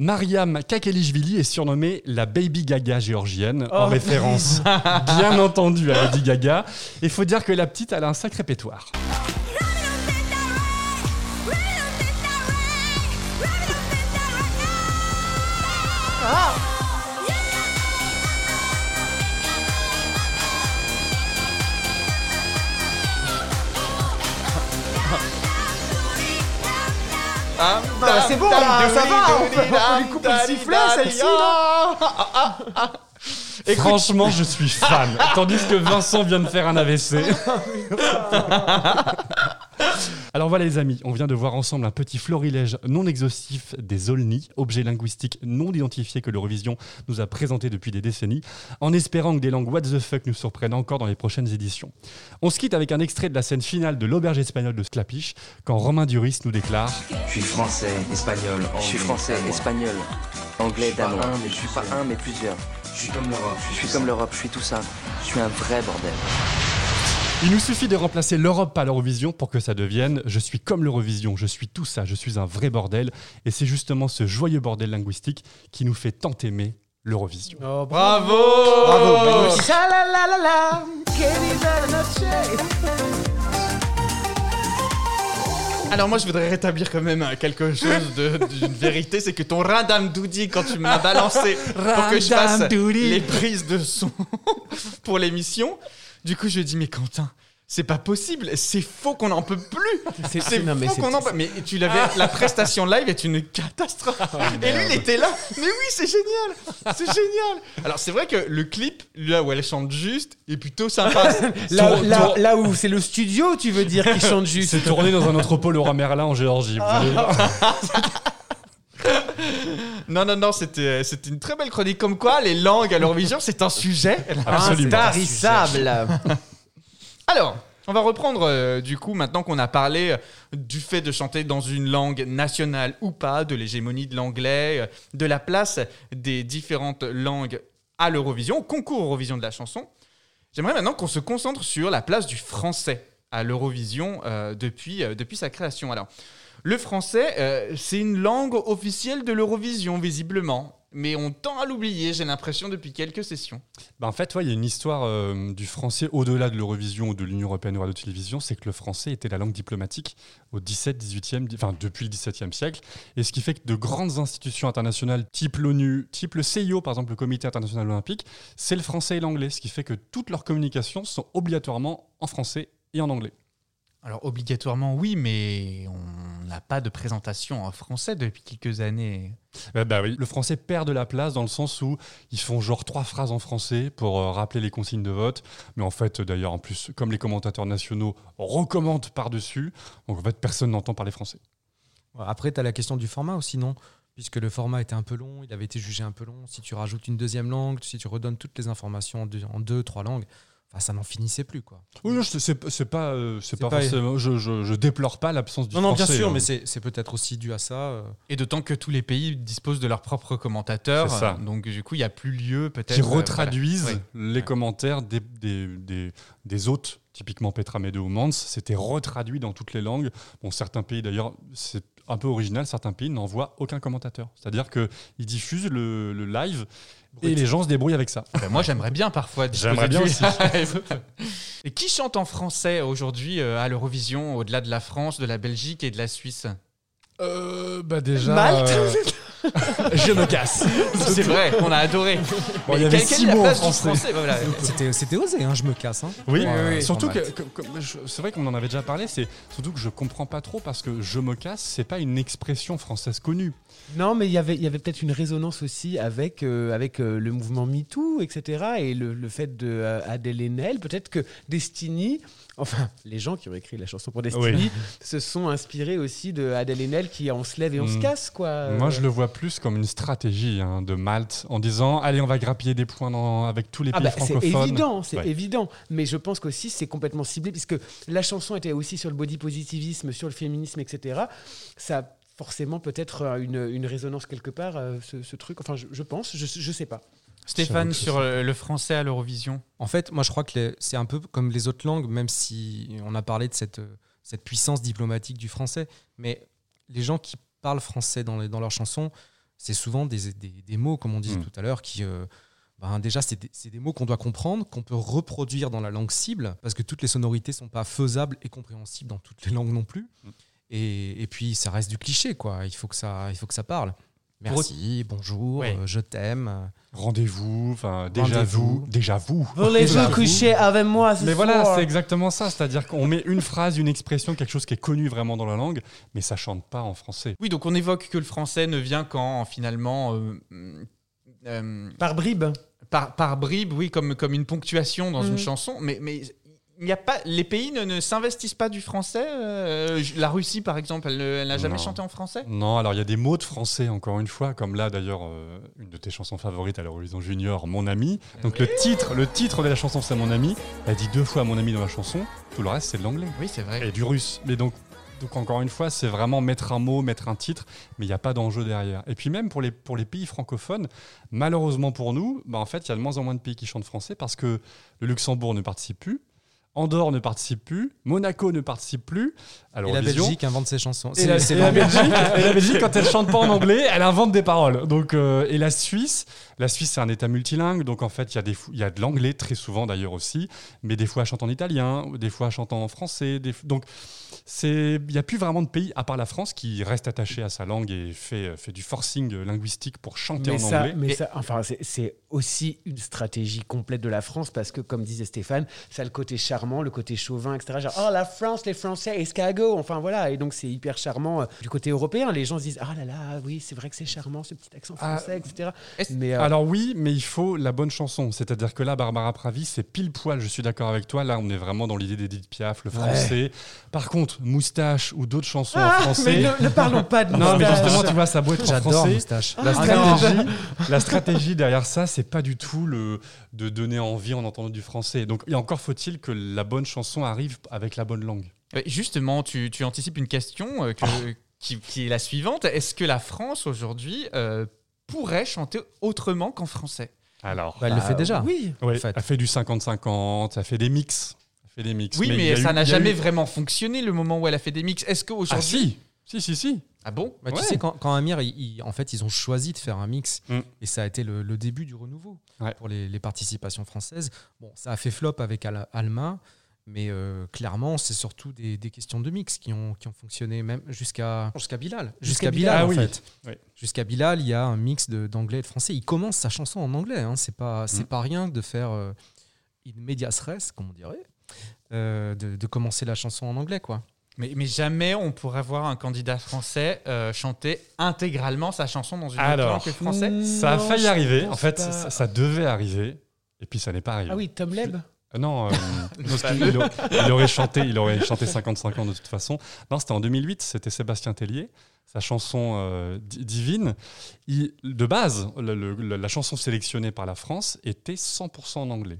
Mariam Kakelishvili est surnommée la Baby Gaga géorgienne, en Oh, référence [laughs] bien entendu à Lady Gaga. Il faut dire que la petite, elle a un sacré pétoire. C'est bon, là, ça va, on peut, on lui coupe le sifflet, celle-ci, là. [laughs] Franchement, je suis fan. Tandis que Vincent vient de faire un AVC. [laughs] [laughs] [laughs] Alors voilà les amis, on vient de voir ensemble un petit florilège non exhaustif des Olni, objets linguistiques non identifiés que l'Eurovision nous a présentés depuis des décennies, en espérant que des langues what the fuck nous surprennent encore dans les prochaines éditions. On se quitte avec un extrait de la scène finale de l'auberge espagnole de Sclapiche, quand Romain Duris nous déclare Je suis français, espagnol, Je suis anglais, français, danois. espagnol, anglais, Je suis pas danois. un, mais Je suis pas un, mais plusieurs. Je suis comme l'Europe. Je suis comme l'Europe, je suis tout ça. Je suis un vrai bordel. Il nous suffit de remplacer l'Europe par l'Eurovision pour que ça devienne Je suis comme l'Eurovision, je suis tout ça, je suis un vrai bordel. Et c'est justement ce joyeux bordel linguistique qui nous fait tant aimer l'Eurovision. Oh, Bravo Bravo. Alors moi je voudrais rétablir quand même quelque chose de- d'une vérité, c'est que ton Radam Doudi quand tu m'as balancé pour que je fasse les prises de son [laughs] pour l'émission, du coup je dis mais Quentin, C'est pas possible, c'est faux qu'on n'en peut plus. C'est- mais faux c'est- qu'on en peut. Mais tu l'avais, la prestation live est une catastrophe. Et lui, il était là. Mais oui, c'est génial, c'est génial. Alors c'est vrai que le clip, là où elle chante juste, est plutôt sympa. [laughs] Là, là, là où c'est le studio, tu veux dire, qui chante juste. C'est tourné dans un entrepôt Laura Merlin en Géorgie. vous voir. [laughs] [laughs] Non, non, non, c'était, c'était une très belle chronique. Comme quoi, les langues à l'Eurovision, c'est un sujet. Intarissable. [laughs] Alors, on va reprendre euh, du coup, maintenant qu'on a parlé euh, du fait de chanter dans une langue nationale ou pas, de l'hégémonie de l'anglais, euh, de la place des différentes langues à l'Eurovision, au concours Eurovision de la chanson. J'aimerais maintenant qu'on se concentre sur la place du français à l'Eurovision euh, depuis, euh, depuis sa création. Alors, le français, euh, c'est une langue officielle de l'Eurovision, visiblement. Mais on tend à l'oublier, j'ai l'impression, depuis quelques sessions. Bah, en fait, il y a une histoire euh, du français au-delà de l'Eurovision ou de l'Union européenne de télévision, c'est que le français était la langue diplomatique au 17, 18e, di- enfin depuis le 17e siècle. Et ce qui fait que de grandes institutions internationales, type l'ONU, type le CIO, par exemple le Comité international olympique, c'est le français et l'anglais. Ce qui fait que toutes leurs communications sont obligatoirement en français et en anglais. Alors obligatoirement oui, mais on n'a pas de présentation en français depuis quelques années. Bah, bah oui, le français perd de la place dans le sens où ils font genre trois phrases en français pour euh, rappeler les consignes de vote. Mais en fait, d'ailleurs, en plus, comme les commentateurs nationaux recommandent par-dessus, donc en fait, personne n'entend parler français. Après, tu as la question du format aussi, non? Puisque le format était un peu long, il avait été jugé un peu long. Si tu rajoutes une deuxième langue, si tu redonnes toutes les informations en deux, en deux trois langues, enfin, ça n'en finissait plus. quoi. Oui, non, je- c'est c'est pas, euh, c'est C'est pas, pas- forcément. Je, je, je déplore pas l'absence du Non, non, bien sûr, hein. mais c'est c'est peut-être aussi dû à ça. euh. Et d'autant que tous les pays disposent de leurs propres commentateurs, C'est ça. donc du coup il n'y a plus lieu peut-être. qui euh, retraduisent voilà. les Ouais. commentaires des, des, des, des hôtes, typiquement Petra Mede ou Mans, c'était retraduit dans toutes les langues. Bon, certains pays d'ailleurs, c'est un peu original, certains pays n'envoient aucun commentateur. C'est-à-dire qu'ils diffusent le, le live et les gens se débrouillent avec ça. [laughs] Ben, moi j'aimerais bien parfois. J'aimerais bien aussi. [laughs] Et qui chante en français aujourd'hui euh, à l'Eurovision, au-delà de la France, de la Belgique et de la Suisse? Euh, bah déjà. Malte euh, [laughs] Je me casse. C'est vrai, on a adoré. Bon, il y avait six mots en français. français? Voilà. C'était c'était osé, hein, je me casse. hein. Oui, surtout que, que- que- je- c'est vrai qu'on en avait déjà parlé, c'est surtout que je comprends pas trop parce que je me casse, c'est pas une expression française connue. Non, mais il y avait, il y avait peut-être une résonance aussi avec, euh, avec euh, le mouvement MeToo, etc. Et le, le fait de euh, Adèle Haenel. Peut-être que Destiny, enfin, les gens qui ont écrit la chanson pour Destiny, Oui. se sont inspirés aussi de Adèle Haenel qui on se lève et on se Mm. casse, quoi. Euh, Moi, je le vois plus comme une stratégie hein, de Malte en disant allez, on va grappiller des points dans- avec tous les Ah pays bah, c'est francophones. évident, c'est Ouais. évident. Mais je pense qu'aussi c'est complètement ciblé puisque la chanson était aussi sur le body positivisme, sur le féminisme, etc. Ça forcément peut-être euh, une, une résonance quelque part, euh, ce, ce truc. Enfin, je, je pense, je, je sais pas. Stéphane, sur euh, le français à l'Eurovision En fait, moi, je crois que c'est un peu comme les autres langues, même si on a parlé de cette, cette puissance diplomatique du français. Mais les gens qui parlent français dans, les- dans leurs chansons, c'est souvent des, des- des mots, comme on disait Mm. tout à l'heure, qui. euh, ben, déjà, c'est des, c'est des mots qu'on doit comprendre, qu'on peut reproduire dans la langue cible, parce que toutes les sonorités sont pas faisables et compréhensibles dans toutes les langues non plus. Et, et puis, ça reste du cliché, quoi. Il faut que ça, il faut que ça parle. Merci, bonjour, euh, je t'aime. Rendez-vous, enfin déjà vous, déjà vous. Voulez-vous coucher avec moi ce Mais voilà, c'est exactement ça. C'est-à-dire qu'on met une phrase, une expression, quelque chose qui est connu vraiment dans la langue, mais ça chante pas en français. Oui, donc on évoque que le français ne vient qu'en finalement. euh, euh, Par bribes. par, par bribes, oui, comme, comme une ponctuation dans une chanson. Mais, mais il n'y a pas, les pays ne, ne s'investissent pas du français. euh, la Russie, par exemple, elle, n'a jamais Non. chanté en français? Non, alors il y a des mots de français, encore une fois, comme là d'ailleurs, euh, une de tes chansons favorites à l'Eurovision Junior, Mon ami. Donc le titre, le titre de la chanson, c'est Mon ami. Elle dit deux fois Mon ami dans la chanson. Tout le reste, c'est de l'anglais. Oui, c'est vrai. Et du russe. Mais donc, donc encore une fois, c'est vraiment mettre un mot, mettre un titre, mais il n'y a pas d'enjeu derrière. Et puis même pour les, pour les pays francophones, malheureusement pour nous, bah en fait, il y a de moins en moins de pays qui chantent français parce que le Luxembourg ne participe plus. Andorre ne participe plus, Monaco ne participe plus. À Et la. Belgique invente ses chansons. Et la, et. Belgique, et la Belgique, quand elle [laughs] chante pas en anglais, elle invente des paroles. Donc, euh, et la Suisse, la Suisse c'est un État multilingue, donc en fait il y a y de l'anglais très souvent d'ailleurs aussi, mais des fois elle chante en italien, des fois elle chante en français. des donc il y a plus vraiment de pays à part la France qui reste attaché à sa langue et fait fait du forcing linguistique pour chanter Mais en ça, anglais. mais Et- ça, enfin, c'est- c'est aussi une stratégie complète de la France parce que, comme disait Stéphane, ça a le côté charmant, le côté chauvin, etc. Genre, oh la France, les Français, escargot. Enfin voilà. Et donc, c'est hyper charmant euh, du côté européen. Les gens se disent, ah là là, oui, c'est vrai que c'est charmant ce petit accent Ah, français, etc. Mais euh, Alors oui, mais il faut la bonne chanson. C'est-à-dire que là, Barbara Pravi, c'est pile poil, je suis d'accord avec toi. Là, on est vraiment dans l'idée d'Edith Piaf, le Ouais. français. Par contre, Moustache ou d'autres chansons Ah, en français... mais ne- ne parlons pas de Non, mais Moustache. justement, tu vois, ça doit être en français. Moustache. La, Ah, stratégie, la stratégie derrière ça, c'est pas du tout le, de donner envie en entendant du français. Donc, et encore faut-il que la bonne chanson arrive avec la bonne langue. Justement, tu, tu anticipes une question euh, que- qui, qui est la suivante. Est-ce que la France aujourd'hui euh, pourrait chanter autrement qu'en français? Alors, Bah, elle le fait déjà. Oui. Ouais, en fait. elle fait du 50-50, elle fait des mix. Elle fait des mix. Oui, mais, ça n'a jamais eu- vraiment fonctionné le moment où elle a fait des mix. Est-ce Ah qu'aujourd'hui. si, si, si, si. Ah bon? Bah, Ouais. Tu sais, quand, quand Amir, il- il- en fait, ils ont choisi de faire un mix Mm. et ça a été le, le début du renouveau Ouais. pour les, les participations françaises. Bon, ça a fait flop avec Al- Alma, mais euh, clairement, c'est surtout des, des questions de mix qui ont, qui ont fonctionné même jusqu'à jusqu'à Bilal. Jusqu'à Bilal, Ah en oui. fait. Oui. Jusqu'à Bilal, il y a un mix de- d'anglais et de français. Il commence sa chanson en anglais. Hein. C'est pas, c'est Mm. pas rien de faire euh, in medias res, comme on dirait, de, de commencer la chanson en anglais, quoi. Mais, mais jamais on pourrait voir un candidat français euh, chanter intégralement sa chanson dans une Alors, langue que français. Ça a failli arriver. En fait, pas. ça, ça devait arriver. Et puis ça n'est pas arrivé. Ah oui, Tom Leb. Euh, Non, euh, [laughs] il, aurait- il aurait chanté, il aurait chanté 55 ans de toute façon. Non, c'était en 2008, c'était Sébastien Tellier, sa chanson euh, Di- Divine. Il- de base, le- le- la chanson sélectionnée par la France était 100% en anglais.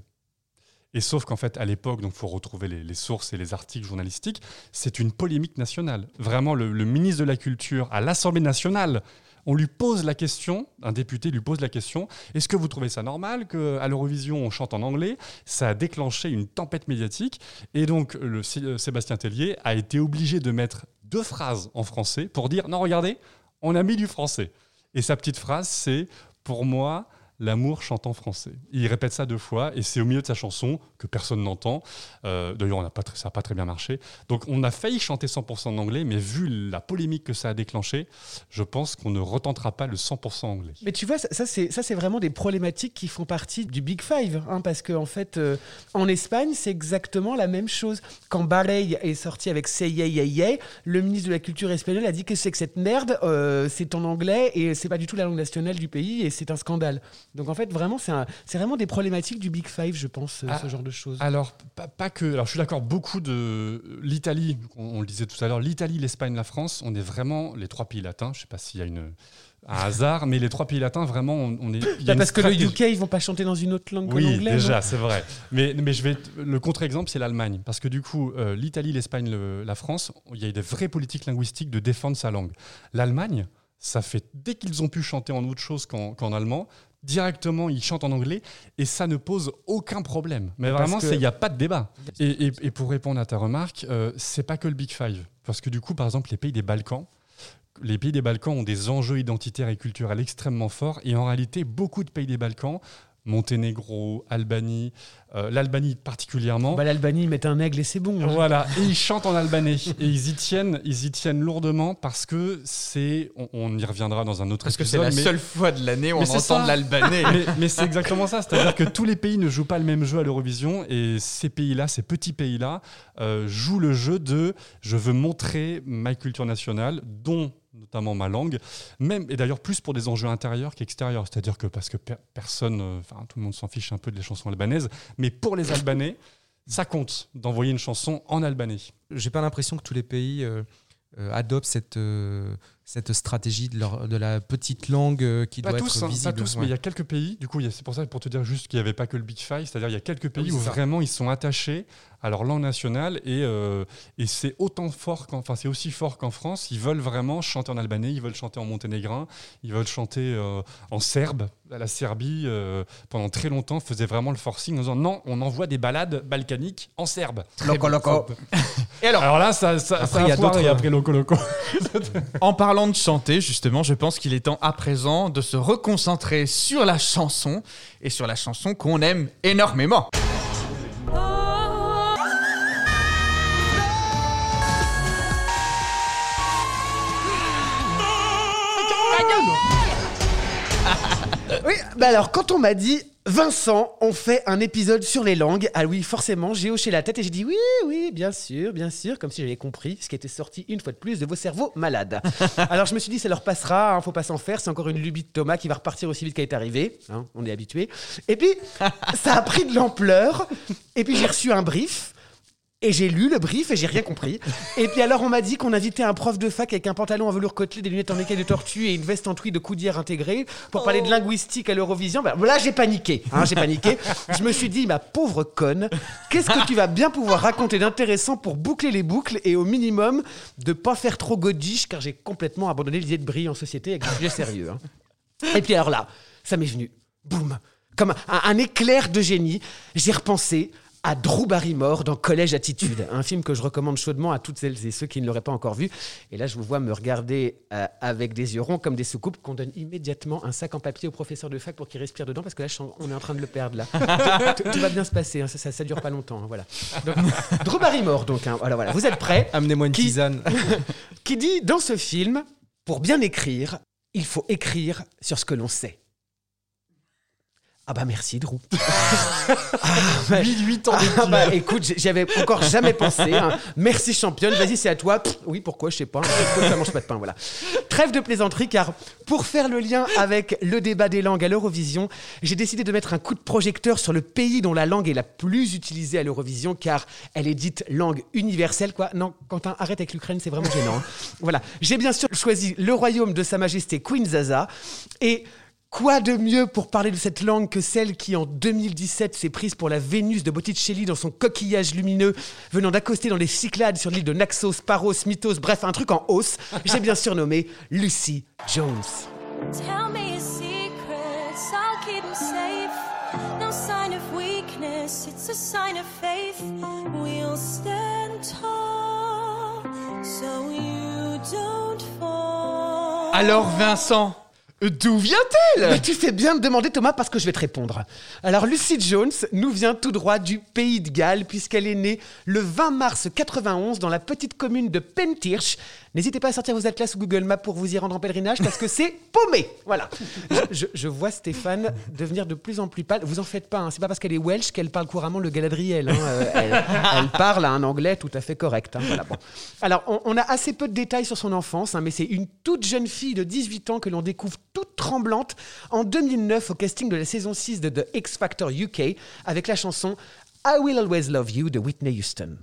Et sauf qu'en fait, à l'époque, donc faut retrouver les, sources et les articles journalistiques, c'est une polémique nationale. Vraiment, le, ministre de la Culture à l'Assemblée nationale, on lui pose la question, un député lui pose la question, est-ce que vous trouvez ça normal qu'à l'Eurovision on chante en anglais? Ça a déclenché une tempête médiatique. Et donc, le euh, Sébastien Tellier a été obligé de mettre deux phrases en français pour dire, non, regardez, on a mis du français. Et sa petite phrase, c'est, pour moi, L'amour chante en français. Il répète ça deux fois et c'est au milieu de sa chanson que personne n'entend. Euh, D'ailleurs, on pas ça n'a pas très bien marché. Donc, on a failli chanter 100% en anglais, mais vu la polémique que ça a déclenché, je pense qu'on ne retentera pas le 100% anglais. Mais tu vois, ça, c'est ça, c'est vraiment des problématiques qui font partie du Big Five, hein, parce qu'en en fait, euh, en Espagne, c'est exactement la même chose. Quand Barey est sorti avec Say le ministre de la Culture espagnol a dit que c'est que cette merde, euh, c'est en anglais et c'est pas du tout la langue nationale du pays et c'est un scandale. Donc en fait, vraiment, c'est vraiment des problématiques du Big Five, je pense, euh, Ah, ce genre de choses. Alors, pas, pas que. Alors, je suis d'accord, beaucoup de. L'Italie, on, on le disait tout à l'heure, l'Italie, l'Espagne, la France, on est vraiment les trois pays latins. Je ne sais pas s'il y a une, un hasard, mais les trois pays latins, vraiment, on, on est. y a parce que le. UK, ils vont pas chanter dans une autre langue que Oui, l'anglais. déjà, c'est vrai. Mais, mais je vais le contre-exemple, c'est l'Allemagne. Parce que du coup, euh, l'Italie, l'Espagne, le- la France, il y a des vraies politiques linguistiques de défendre sa langue. L'Allemagne, ça fait dès qu'ils ont pu chanter en autre chose qu'en qu'en allemand, directement ils chantent en anglais et ça ne pose aucun problème. Mais Parce vraiment, que- il n'y a pas de débat. Et, et- et pour répondre à ta remarque, euh, c'est pas que le Big Five. Parce que du coup, par exemple, les pays des Balkans, les pays des Balkans ont des enjeux identitaires et culturels extrêmement forts. Et en réalité, beaucoup de pays des Balkans, Monténégro, Albanie, euh, l'Albanie particulièrement. Bah, L'Albanie, ils mettent un aigle et c'est bon. hein. Voilà, et ils chantent en albanais et ils y tiennent, ils y tiennent lourdement parce que c'est, on, on y reviendra dans un autre Parce que c'est épisode. la mais- seule fois de l'année où on mais entend de l'albanais. mais mais c'est exactement ça, c'est-à-dire que tous les pays ne jouent pas le même jeu à l'Eurovision et ces pays-là, ces petits pays-là, euh, jouent le jeu de je veux montrer ma culture nationale, dont notamment ma langue, même et d'ailleurs plus pour des enjeux intérieurs qu'extérieurs, c'est-à-dire que parce que per- personne, euh, enfin tout le monde s'en fiche un peu des chansons albanaises, mais pour les Albanais, ça compte d'envoyer une chanson en albanais. J'ai pas l'impression que tous les pays euh, euh, adoptent cette, cette stratégie de, leur, de la petite langue euh, qui Pas doit tous, être hein, visible. pas tous, Ouais. mais il y a quelques pays. Du coup, c'est pour ça, pour te dire juste qu'il n'y avait pas que le Big Five, c'est-à-dire il y a quelques pays oui, où ça. vraiment ils sont attachés à leur langue nationale et, euh, et c'est autant fort, qu'en- enfin c'est aussi fort qu'en France. Ils veulent vraiment chanter en albanais, ils veulent chanter en monténégrin, ils veulent chanter euh, en serbe. La Serbie, euh, pendant très longtemps, faisait vraiment le forcing en disant non, on envoie des balades balkaniques en serbe. Loco, loco. Et alors, Alors là, ça, ça, Après, ça il y a a foiré d'autres- après Loco Loco. En parlant de chanter, justement, je pense qu'il est temps à présent de se reconcentrer sur la chanson et sur la chanson qu'on aime énormément. Oui, bah alors quand on m'a dit Vincent, on fait un épisode sur les langues, ah oui, forcément, j'ai hoché la tête et j'ai dit oui, oui, bien sûr, bien sûr, comme si j'avais compris ce qui était sorti une fois de plus de vos cerveaux malades. [laughs] alors je me suis dit, ça leur passera, hein, faut pas s'en faire, c'est encore une lubie de Thomas qui va repartir aussi vite qu'elle est arrivée, hein, on est habitué. Et puis, [laughs] ça a pris de l'ampleur, et puis j'ai reçu un brief. Et j'ai lu le brief et j'ai rien compris. Et puis alors on m'a dit qu'on invitait un prof de fac avec un pantalon en velours côtelé, des lunettes en écaille de tortue et une veste en tweed de coudière intégrée pour parler de linguistique à l'Eurovision. Ben, là j'ai paniqué, hein, j'ai paniqué. Je me suis dit ma pauvre conne, qu'est-ce que tu vas bien pouvoir raconter d'intéressant pour boucler les boucles et au minimum de pas faire trop godiche car j'ai complètement abandonné l'idée de briller en société avec des sujets sérieux. hein. Et puis alors là, ça m'est venu, boum, comme un, un éclair de génie. J'ai repensé à Drew Barrymore dans Collège Attitude, un film que je recommande chaudement à toutes celles et ceux qui ne l'auraient pas encore vu. Et là, je vous vois me regarder euh, avec des yeux ronds comme des soucoupes qu'on donne immédiatement un sac en papier au professeur de fac pour qu'il respire dedans parce que là, je on est en train de le perdre là. tout, [laughs] tout- tout va bien se passer, hein, ça, ça, ça dure pas longtemps. hein, voilà. Donc, Drew Barrymore, donc, hein, voilà, voilà. Vous êtes prêts? Amenez-moi une tisane. [laughs] qui dit dans ce film, pour bien écrire, il faut écrire sur ce que l'on sait. Ah bah merci Drew. ah, 8, ans ah bah écoute, j'avais encore jamais pensé. hein. Merci championne, vas-y c'est à toi. Pff, oui pourquoi je sais pas. Pourquoi ça mange pas de pain voilà. Trêve de plaisanterie car pour faire le lien avec le débat des langues à l'Eurovision, j'ai décidé de mettre un coup de projecteur sur le pays dont la langue est la plus utilisée à l'Eurovision car elle est dite langue universelle quoi. Non Quentin arrête avec l'Ukraine c'est vraiment gênant. hein. Voilà, j'ai bien sûr choisi le royaume de Sa Majesté Queen Zaza et Quoi de mieux pour parler de cette langue que celle qui, en 2017, s'est prise pour la Vénus de Botticelli dans son coquillage lumineux, venant d'accoster dans les Cyclades sur l'île de Naxos, Paros, Mythos, bref, un truc en hausse. J'ai bien surnommé Lucy Jones. Tell me your secrets, I'll keep 'em safe. No sign of weakness, it's a sign of faith. We'll stand tall, so you don't fall. Alors Vincent, d'où vient-elle? Tu fais bien de demander Thomas parce que je vais te répondre. Alors Lucy Jones nous vient tout droit du pays de Galles puisqu'elle est née le 20 mars 91 dans la petite commune de Pentirch. N'hésitez pas à sortir vos atlas ou Google Maps pour vous y rendre en pèlerinage parce que [laughs] c'est paumé. Voilà. Je, vois Stéphane devenir de plus en plus pâle. Vous en faites pas. hein. C'est pas parce qu'elle est Welsh qu'elle parle couramment le Galadriel. hein. Euh, elle, [laughs] elle parle un anglais tout à fait correct. hein. Voilà, bon. Alors on, on a assez peu de détails sur son enfance, mais c'est une toute jeune fille de 18 ans que l'on découvre toute tremblante en 2009 au casting de la saison 6 de The X Factor UK avec la chanson I Will Always Love You de Whitney Houston.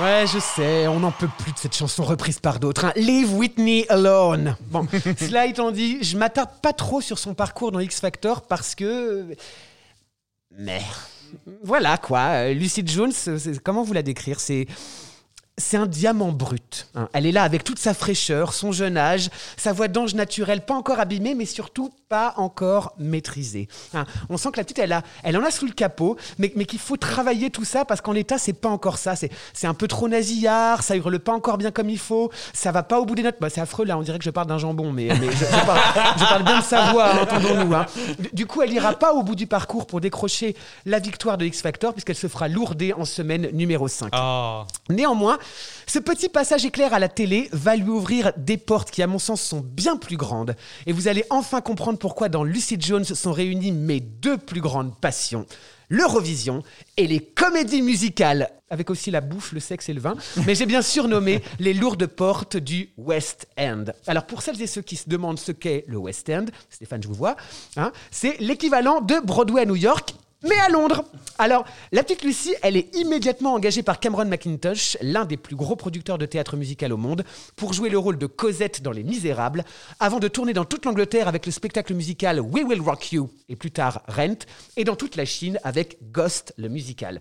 Ouais, je sais, on n'en peut plus de cette chanson reprise par d'autres. hein. Leave Whitney alone. Bon, [laughs] cela étant dit, je m'attarde pas trop sur son parcours dans X Factor parce que. Mais. Voilà quoi. Euh, Lucy Jones, comment vous la décrire? C'est. C'est un diamant brut. hein. Elle est là avec toute sa fraîcheur, son jeune âge, sa voix d'ange naturelle, pas encore abîmée, mais surtout pas encore maîtrisée. hein. On sent que la petite, elle, a, elle en a sous le capot, mais, mais qu'il faut travailler tout ça parce qu'en l'état, c'est pas encore ça. C'est un peu trop nasillard, ça hurle pas encore bien comme il faut, ça va pas au bout des notes. Bah, c'est affreux là, on dirait que je parle d'un jambon, mais, mais je, je parle, je parle bien de sa voix, hein, entendons-nous. Du- Du coup, elle ira pas au bout du parcours pour décrocher la victoire de X Factor, puisqu'elle se fera lourder en semaine numéro 5. Néanmoins, ce petit passage éclair à la télé va lui ouvrir des portes qui, à mon sens, sont bien plus grandes. Et vous allez enfin comprendre pourquoi dans Lucy Jones sont réunies mes deux plus grandes passions. L'Eurovision et les comédies musicales, avec aussi la bouffe, le sexe et le vin, mais j'ai bien surnommé [laughs] les lourdes portes du West End. Alors pour celles et ceux qui se demandent ce qu'est le West End, Stéphane, je vous vois, hein, c'est l'équivalent de Broadway à New York, mais à Londres. Alors, la petite Lucie, elle est immédiatement engagée par Cameron McIntosh, l'un des plus gros producteurs de théâtre musical au monde, pour jouer le rôle de Cosette dans Les Misérables, avant de tourner dans toute l'Angleterre avec le spectacle musical We Will Rock You, et plus tard Rent, et dans toute la Chine avec Ghost, le musical.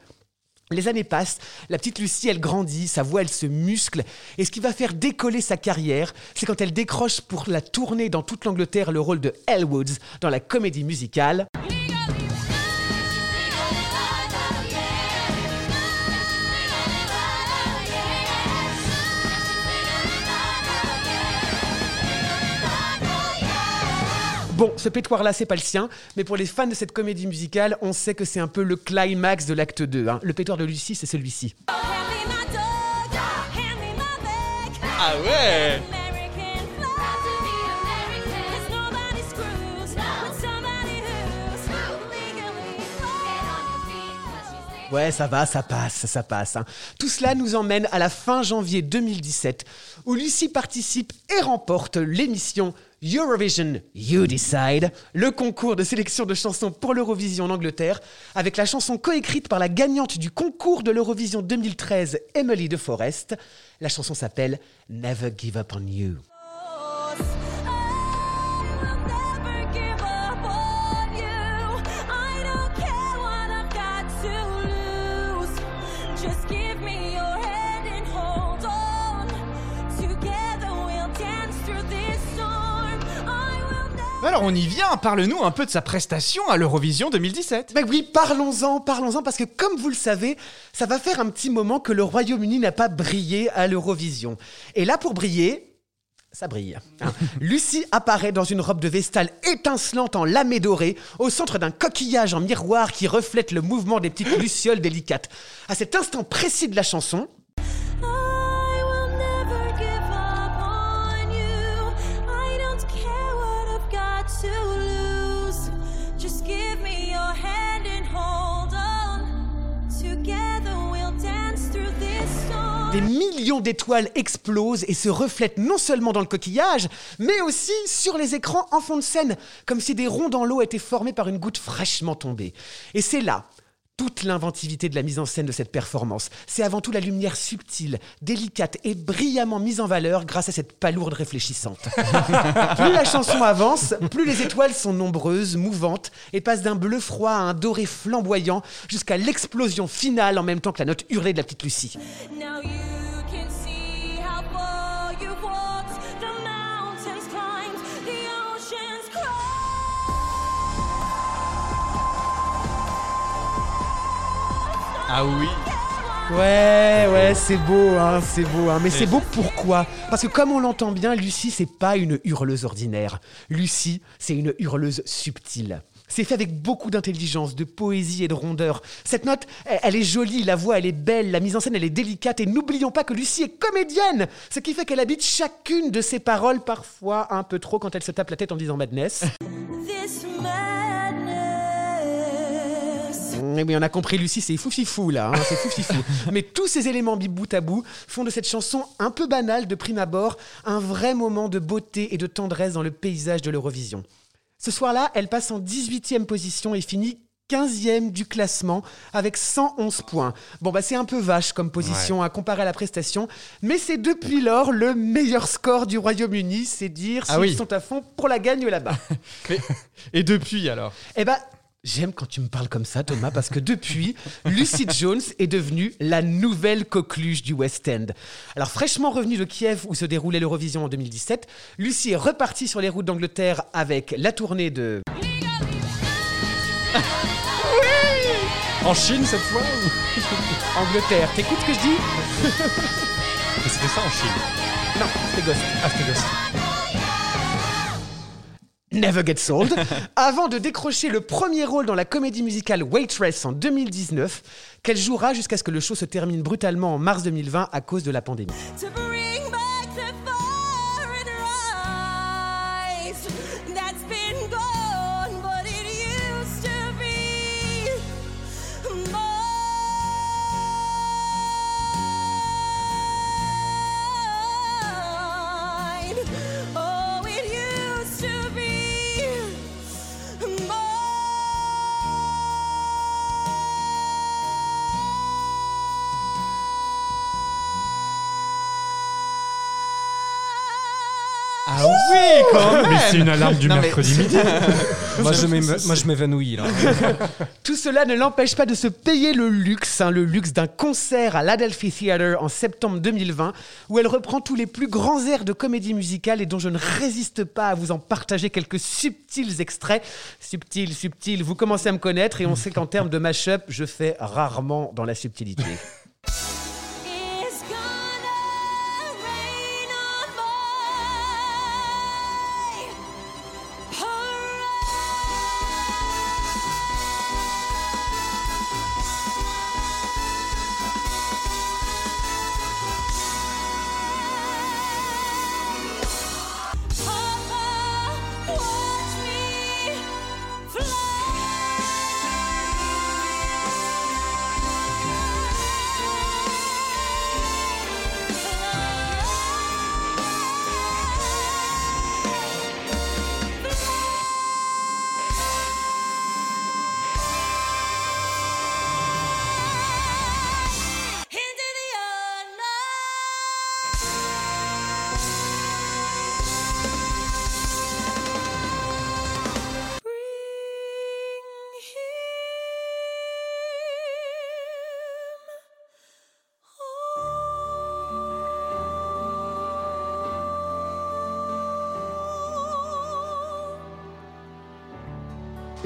Les années passent, la petite Lucie, elle grandit, sa voix, elle se muscle, et ce qui va faire décoller sa carrière, c'est quand elle décroche pour la tournée dans toute l'Angleterre le rôle de Elle Woods dans la comédie musicale. Bon, ce pétoire-là, c'est pas le sien, mais pour les fans de cette comédie musicale, on sait que c'est un peu le climax de l'acte 2. hein. Le pétoire de Lucie, c'est celui-ci. Ah ouais Ouais, ça va, ça passe, ça passe. hein. Tout cela nous emmène à la fin janvier 2017, où Lucie participe et remporte l'émission Eurovision You Decide, le concours de sélection de chansons pour l'Eurovision en Angleterre, avec la chanson coécrite par la gagnante du concours de l'Eurovision 2013, Emily de Forest. La chanson s'appelle Never Give Up on You. Alors on y vient, parle-nous un peu de sa prestation à l'Eurovision 2017. Ben oui, parlons-en, parlons-en, parce que comme vous le savez, ça va faire un petit moment que le Royaume-Uni n'a pas brillé à l'Eurovision. Et là, pour briller, ça brille. hein. [laughs] Lucie apparaît dans une robe de vestale étincelante en lamé doré, au centre d'un coquillage en miroir qui reflète le mouvement des petites lucioles délicates. À cet instant précis de la chanson, millions d'étoiles explosent et se reflètent non seulement dans le coquillage, mais aussi sur les écrans en fond de scène, comme si des ronds dans l'eau étaient formés par une goutte fraîchement tombée. Et c'est là toute l'inventivité de la mise en scène de cette performance. C'est avant tout la lumière subtile, délicate et brillamment mise en valeur grâce à cette palourde réfléchissante. [laughs] plus la chanson avance, plus les étoiles sont nombreuses, mouvantes et passent d'un bleu froid à un doré flamboyant jusqu'à l'explosion finale en même temps que la note hurlée de la petite Lucie. Ah oui Ouais, ouais, c'est beau, hein, c'est beau, hein. Mais c'est beau pourquoi? Parce que comme on l'entend bien, Lucie, c'est pas une hurleuse ordinaire. Lucie, c'est une hurleuse subtile. C'est fait avec beaucoup d'intelligence, de poésie et de rondeur. Cette note, elle, elle est jolie, la voix, elle est belle, la mise en scène, elle est délicate. Et n'oublions pas que Lucie est comédienne, ce qui fait qu'elle habite chacune de ses paroles, parfois un peu trop quand elle se tape la tête en disant madness. This madness. Eh oui, on a compris, Lucie, c'est foufifou là, hein, c'est foufifou. [laughs] Mais tous ces éléments bout à bout font de cette chanson un peu banale de prime abord un vrai moment de beauté et de tendresse dans le paysage de l'Eurovision. Ce soir-là, elle passe en 18e position et finit 15e du classement avec 111 points. Bon, bah c'est un peu vache comme position à comparer à la prestation, mais c'est depuis lors le meilleur score du Royaume-Uni, c'est dire Ah s'ils oui. sont à fond pour la gagne là-bas. [laughs] Et depuis alors? Eh ben, j'aime quand tu me parles comme ça, Thomas, parce que depuis, [laughs] Lucy Jones est devenue la nouvelle coqueluche du West End. Alors, fraîchement revenue de Kiev où se déroulait l'Eurovision en 2017, Lucy est repartie sur les routes d'Angleterre avec la tournée de. En Chine cette fois ou- [laughs] Angleterre, t'écoutes ce que je dis? C'était ça en Chine. Non, c'était Ghost. Ah, c'était Ghost. Never Get Sold, [laughs] avant de décrocher le premier rôle dans la comédie musicale Waitress en 2019, qu'elle jouera jusqu'à ce que le show se termine brutalement en mars 2020 à cause de la pandémie. Ah oui, quand même Mais c'est une alarme du Non, mais- mercredi midi. [laughs] moi, je m'éme- moi, je m'évanouis là. [laughs] Tout cela ne l'empêche pas de se payer le luxe, hein, le luxe d'un concert à l'Adelphi Theatre en septembre 2020, où elle reprend tous les plus grands airs de comédie musicale et dont je ne résiste pas à vous en partager quelques subtils extraits. Subtils, subtils, vous commencez à me connaître et on sait qu'en termes de mash-up, je fais rarement dans la subtilité.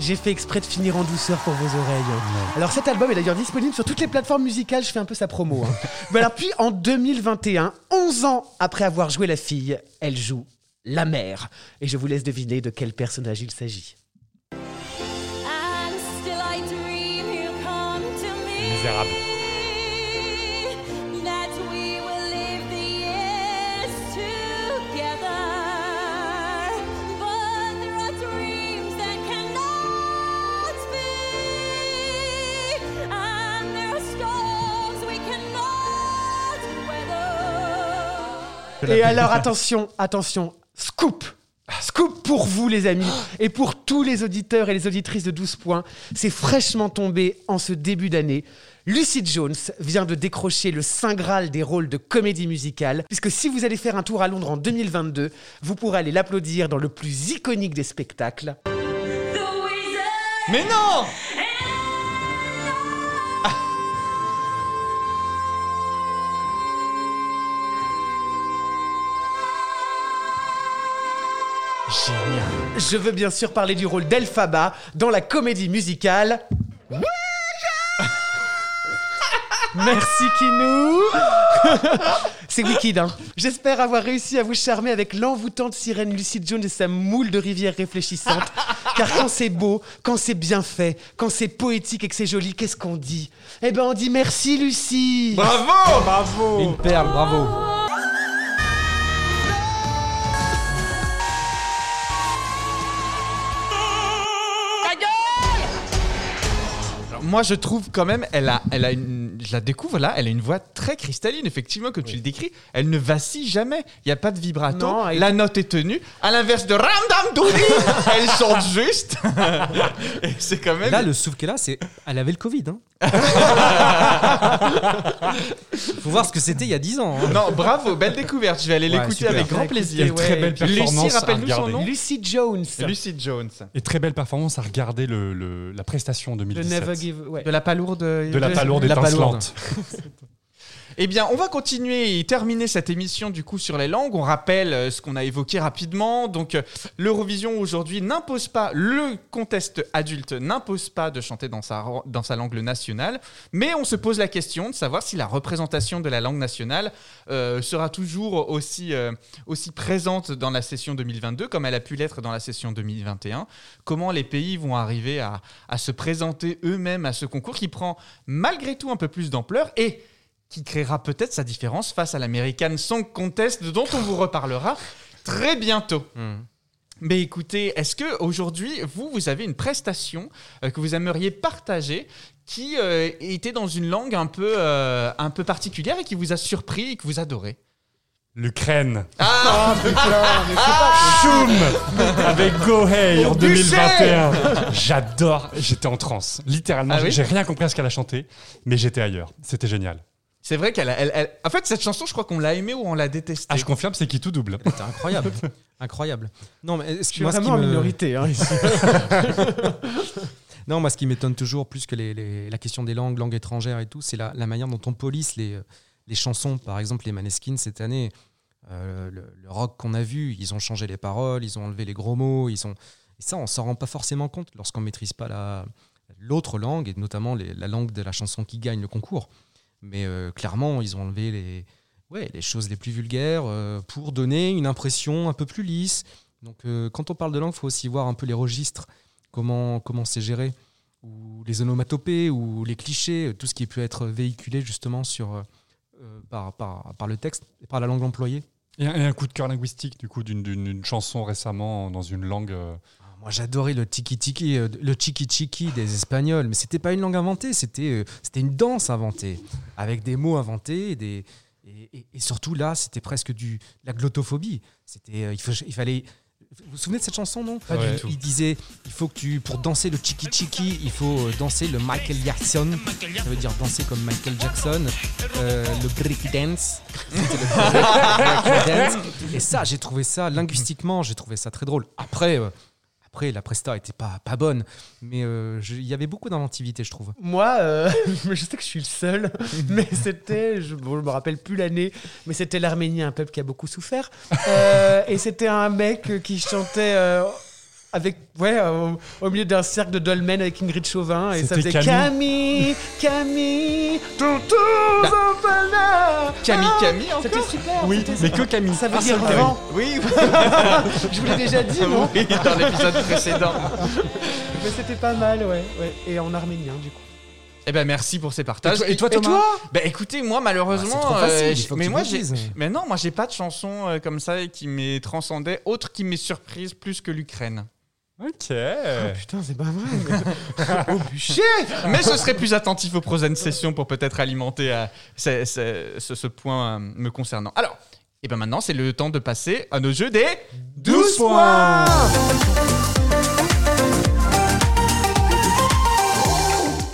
J'ai fait exprès de finir en douceur pour vos oreilles. Alors cet album est d'ailleurs disponible sur toutes les plateformes musicales, je fais un peu sa promo. hein. [laughs] Mais alors puis en 2021, 11 ans après avoir joué la fille, elle joue la mère. Et je vous laisse deviner de quel personnage il s'agit. And Et alors attention, attention, scoop. Scoop pour vous les amis et pour tous les auditeurs et les auditrices de 12 points, c'est fraîchement tombé en ce début d'année. Lucy Jones vient de décrocher le Saint Graal des rôles de comédie musicale, puisque si vous allez faire un tour à Londres en 2022, vous pourrez aller l'applaudir dans le plus iconique des spectacles. Mais non Génial. Je veux bien sûr parler du rôle d'Elphaba dans la comédie musicale. Merci Kinou [laughs] C'est Wicked, hein J'espère avoir réussi à vous charmer avec l'envoûtante sirène Lucy Jones et sa moule de rivière réfléchissante. [laughs] Car quand c'est beau, quand c'est bien fait, quand c'est poétique et que c'est joli, qu'est-ce qu'on dit? Eh ben on dit merci Lucie Bravo Bravo Une perle, bravo. Moi, je trouve quand même, elle a, elle a une, je la découvre là, elle a une voix très cristalline, effectivement, comme tu le décris. Elle ne vacille jamais. Il n'y a pas de vibrato. Non, La note est tenue. À l'inverse de Ramdam Doudi, [laughs] elle chante juste. [laughs] Et c'est quand même. Là, le souffle qu'elle a, c'est. Elle avait le Covid. Hein. [laughs] Faut voir ce que c'était il y a 10 ans. hein. Non, bravo, belle découverte. Je vais aller Ouais, l'écouter avec grand plaisir. très belle performance Lucie, rappelle-nous son nom. Lucy Jones Lucy Jones. Et très belle performance à regarder le, le- la prestation en de 2017. Never Give... ouais. De la palourde. De la palourde palourde. [laughs] Eh bien, on va continuer et terminer cette émission du coup sur les langues. On rappelle euh, ce qu'on a évoqué rapidement. Donc, euh, l'Eurovision aujourd'hui n'impose pas, le contest adulte n'impose pas de chanter dans sa, dans sa langue nationale, mais on se pose la question de savoir si la représentation de la langue nationale euh, sera toujours aussi, aussi présente dans la session 2022 comme elle a pu l'être dans la session 2021. Comment les pays vont arriver à, à se présenter eux-mêmes à ce concours qui prend malgré tout un peu plus d'ampleur et qui créera peut-être sa différence face à l'American Song Contest dont on vous reparlera très bientôt. Mais écoutez, est-ce que aujourd'hui vous vous avez une prestation euh, que vous aimeriez partager qui euh, était dans une langue un peu euh, un peu particulière et qui vous a surpris et que vous adorez? L'Ukraine. Ah, Choum Avec Go Hey en Au bûcher 2021. J'adore. J'étais en transe. Littéralement, Ah oui? j'ai rien compris à ce qu'elle a chanté, mais j'étais ailleurs. C'était génial. C'est vrai qu'elle a- elle- elle- en fait cette chanson je crois qu'on l'a aimée ou on l'a détestée. Ah, je confirme, c'est qui tout double. C'était incroyable. [laughs] incroyable. Non, mais Je ce qui, suis moi, vraiment en me- minorité hein, ici. [laughs] Non, moi, ce qui m'étonne toujours plus que les- les- la question des langues, langues étrangères et tout, c'est la, la manière dont on police les, les chansons. Par exemple, les Maneskin cette année, euh, le, le rock qu'on a vu, ils ont changé les paroles, ils ont enlevé les gros mots, ils ont. Et ça, on s'en rend pas forcément compte lorsqu'on maîtrise pas la l'autre langue et notamment les- la langue de la chanson qui gagne le concours. Mais euh, clairement, ils ont enlevé les ouais les choses les plus vulgaires euh, pour donner une impression un peu plus lisse. Donc, euh, quand on parle de langue, il faut aussi voir un peu les registres comment comment c'est géré ou les onomatopées ou les clichés, tout ce qui peut être véhiculé justement sur, par, par, par le texte et par la langue employée. Et un, coup de cœur linguistique, du coup, d'une chanson récemment dans une langue. Moi, j'adorais le tiki tiki, euh, le chiki chiki des Espagnols, mais c'était pas une langue inventée, c'était euh, c'était une danse inventée avec des mots inventés et des et, et- et surtout là, c'était presque du de la glottophobie. C'était euh, il, faut- il fallait vous vous souvenez de cette chanson, non? Pas du Ouais. tout. Il disait il faut que tu, pour danser le chiki chiki, il faut danser le Michael Jackson. Ça veut dire danser comme Michael Jackson. Euh, le break dance. [laughs] Le [laughs] break dance. Et ça, j'ai trouvé ça, linguistiquement, j'ai trouvé ça très drôle. Après, après la presta était pas, pas bonne, mais euh, il y avait beaucoup d'inventivité, je trouve. Moi, euh, [laughs] je sais que je suis le seul, [laughs] mais c'était, je, bon, me rappelle plus l'année, mais c'était l'Arménie, un peuple qui a beaucoup souffert. Euh, et c'était un mec qui chantait. Euh, Avec, ouais, au, au milieu d'un cercle de dolmen avec Ingrid Chauvin. Et ça faisait Camille. Camille, tout là. Camille, Ah, Camille, C'était super. Oui, mais super. que Camille. Ça veut Un dire vent. Oui, [laughs] Je vous l'ai déjà dit, non oui, dans l'épisode précédent. [laughs] Mais c'était pas mal, ouais, ouais. Et en arménien, du coup. Eh ben merci pour ces partages. Et toi- et toi, Thomas Bah écoutez, moi malheureusement, Ah, c'est trop facile, euh, il j- faut que mais tu moi j'ai, mais non, moi j'ai pas de chanson euh, comme ça qui m'est transcendait, autre qui m'est surprise plus que l'Ukraine. Ok. Putain, c'est pas vrai. [laughs] Au bûcher Mais je serai plus attentif aux prochaines sessions pour peut-être alimenter euh, ce, ce- ce- ce point euh, me concernant. Alors, et ben maintenant c'est le temps de passer à nos jeux des 12 points.